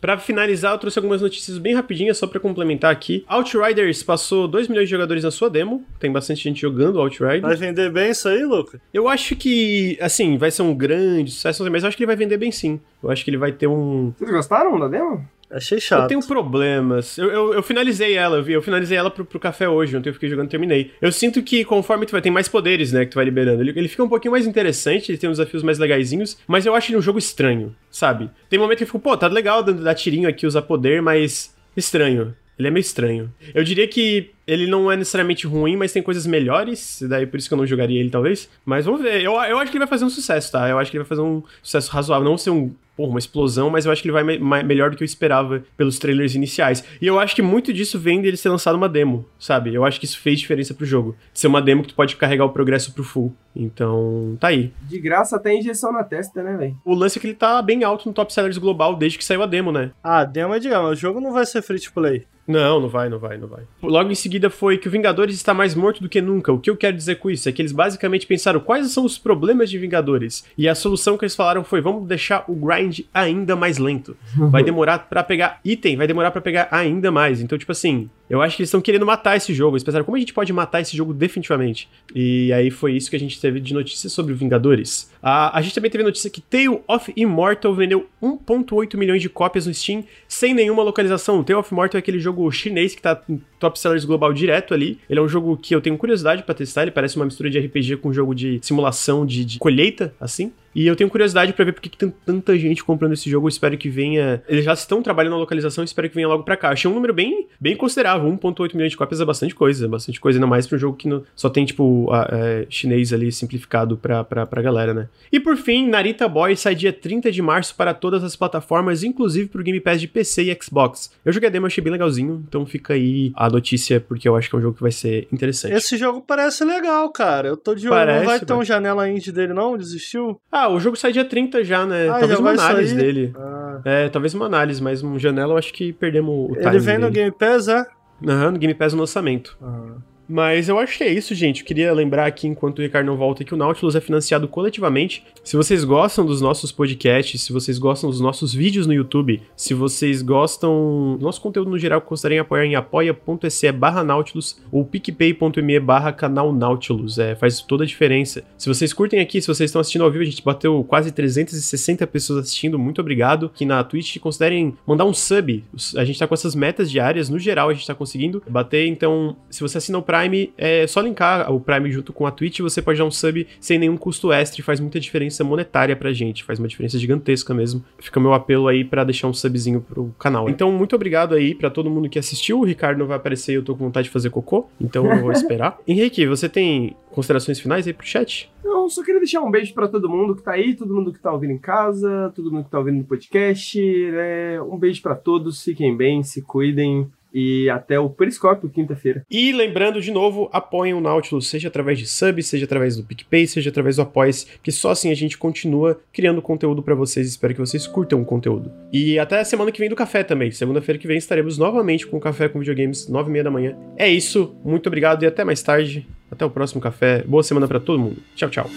Para finalizar, eu trouxe algumas notícias bem rapidinhas só para complementar aqui. Outriders passou 2 milhões de jogadores na sua demo. Tem bastante gente jogando Outriders. Vai vender bem isso aí, Luca? Eu acho que, assim, vai ser um grande sucesso, mas eu acho que ele vai vender bem sim. Eu acho que ele vai ter um. Vocês gostaram da demo? Achei chato. Eu tenho problemas. Eu, eu, eu, finalizei ela, eu, vi, eu finalizei ela pro, pro café hoje, ontem eu fiquei jogando e terminei. Eu sinto que conforme tu vai ter mais poderes, né, que tu vai liberando, ele, ele fica um pouquinho mais interessante, ele tem uns desafios mais legaisinhos, mas eu acho ele um jogo estranho, sabe? Tem momento que eu fico, pô, tá legal dar tirinho aqui, usar poder, mas estranho. Ele é meio estranho. Eu diria que ele não é necessariamente ruim, mas tem coisas melhores, daí por isso que eu não jogaria ele, talvez. Mas vamos ver. Eu, eu acho que ele vai fazer um sucesso, tá? Eu acho que ele vai fazer um sucesso razoável. Não ser um porra, uma explosão, mas eu acho que ele vai me melhor do que eu esperava pelos trailers iniciais. E eu acho que muito disso vem dele ser lançado uma demo, sabe? Eu acho que isso fez diferença pro jogo. Ser uma demo que tu pode carregar o progresso pro full. Então, tá aí. De graça até injeção na testa, né, velho? O lance é que ele tá bem alto no top sellers global desde que saiu a demo, né? Ah, a demo é de gama. O jogo não vai ser free to play. Não, não vai, não vai, não vai. Logo em seguida foi que o Vingadores está mais morto do que nunca. O que eu quero dizer com isso é que eles basicamente pensaram quais são os problemas de Vingadores. E a solução que eles falaram foi: vamos deixar o grind ainda mais lento. Vai demorar para pegar item, vai demorar para pegar ainda mais. Então, tipo assim, eu acho que eles estão querendo matar esse jogo. Eles pensaram, como a gente pode matar esse jogo definitivamente? E aí foi isso que a gente teve de notícias sobre Vingadores. a gente também teve notícia que Tale of Immortal vendeu 1.8 milhões de cópias no Steam sem nenhuma localização. Tale of Immortal é aquele jogo chinês que tá em top sellers global direto ali. Ele é um jogo que eu tenho curiosidade para testar. Ele parece uma mistura de RPG com um jogo de simulação de, de colheita, assim. E eu tenho curiosidade para ver porque que tem tanta gente comprando esse jogo. Eu espero que venha. Eles já estão trabalhando na localização, espero que venha logo para cá. Achei um número bem, bem considerável. 1,8 milhões de cópias é bastante coisa. É bastante coisa, ainda mais pra um jogo que no... só tem, tipo, a, é, chinês ali simplificado pra, pra, pra galera, né? E por fim, Narita Boy sai dia 30 de março para todas as plataformas, inclusive pro Game Pass de PC e Xbox. Eu joguei a demo, achei bem legalzinho, então fica aí a notícia, porque eu acho que é um jogo que vai ser interessante. Esse jogo parece legal, cara. Eu tô de olho. Não vai ter um janela indie dele, não? Desistiu? Ah, o jogo sai dia 30 já, né? Ah, talvez já uma análise sair? dele. Ah. É, talvez uma análise, mas um janela eu acho que perdemos o time. Ele vem no Game Pass, é? Aham, no Game Pass no lançamento. Ah. Mas eu acho que é isso, gente. Eu queria lembrar aqui, enquanto o Ricardo não volta, que o Nautilus é financiado coletivamente. Se vocês gostam dos nossos podcasts, se vocês gostam dos nossos vídeos no YouTube, se vocês gostam do nosso conteúdo no geral, considerem apoiar em apoia.se barra Nautilus ou picpay.me barra canal Nautilus. É, faz toda a diferença. Se vocês curtem aqui, se vocês estão assistindo ao vivo, a gente bateu quase 360 pessoas assistindo. Muito obrigado. Aqui na Twitch, considerem mandar um sub. A gente tá com essas metas diárias, no geral a gente tá conseguindo bater. Então, se você assina o Prime, é só linkar o Prime junto com a Twitch, você pode dar um sub sem nenhum custo extra e faz muita diferença monetária pra gente, faz uma diferença gigantesca mesmo. Fica meu apelo aí para deixar um subzinho pro canal. Então, muito obrigado aí para todo mundo que assistiu. O Ricardo não vai aparecer e eu tô com vontade de fazer cocô, então eu vou esperar. Henrique, você tem considerações finais aí pro chat? Não, só queria deixar um beijo para todo mundo que tá aí, todo mundo que tá ouvindo em casa, todo mundo que tá ouvindo no podcast. Né? Um beijo para todos, fiquem bem, se cuidem. E até o Periscópio, quinta-feira. E lembrando de novo, apoiem o Nautilus, seja através de sub, seja através do PicPay, seja através do Apoia-se, que só assim a gente continua criando conteúdo para vocês. Espero que vocês curtam o conteúdo. E até a semana que vem do café também. Segunda-feira que vem estaremos novamente com o Café com Videogames, nove e meia da manhã. É isso, muito obrigado e até mais tarde. Até o próximo café. Boa semana para todo mundo. Tchau, tchau.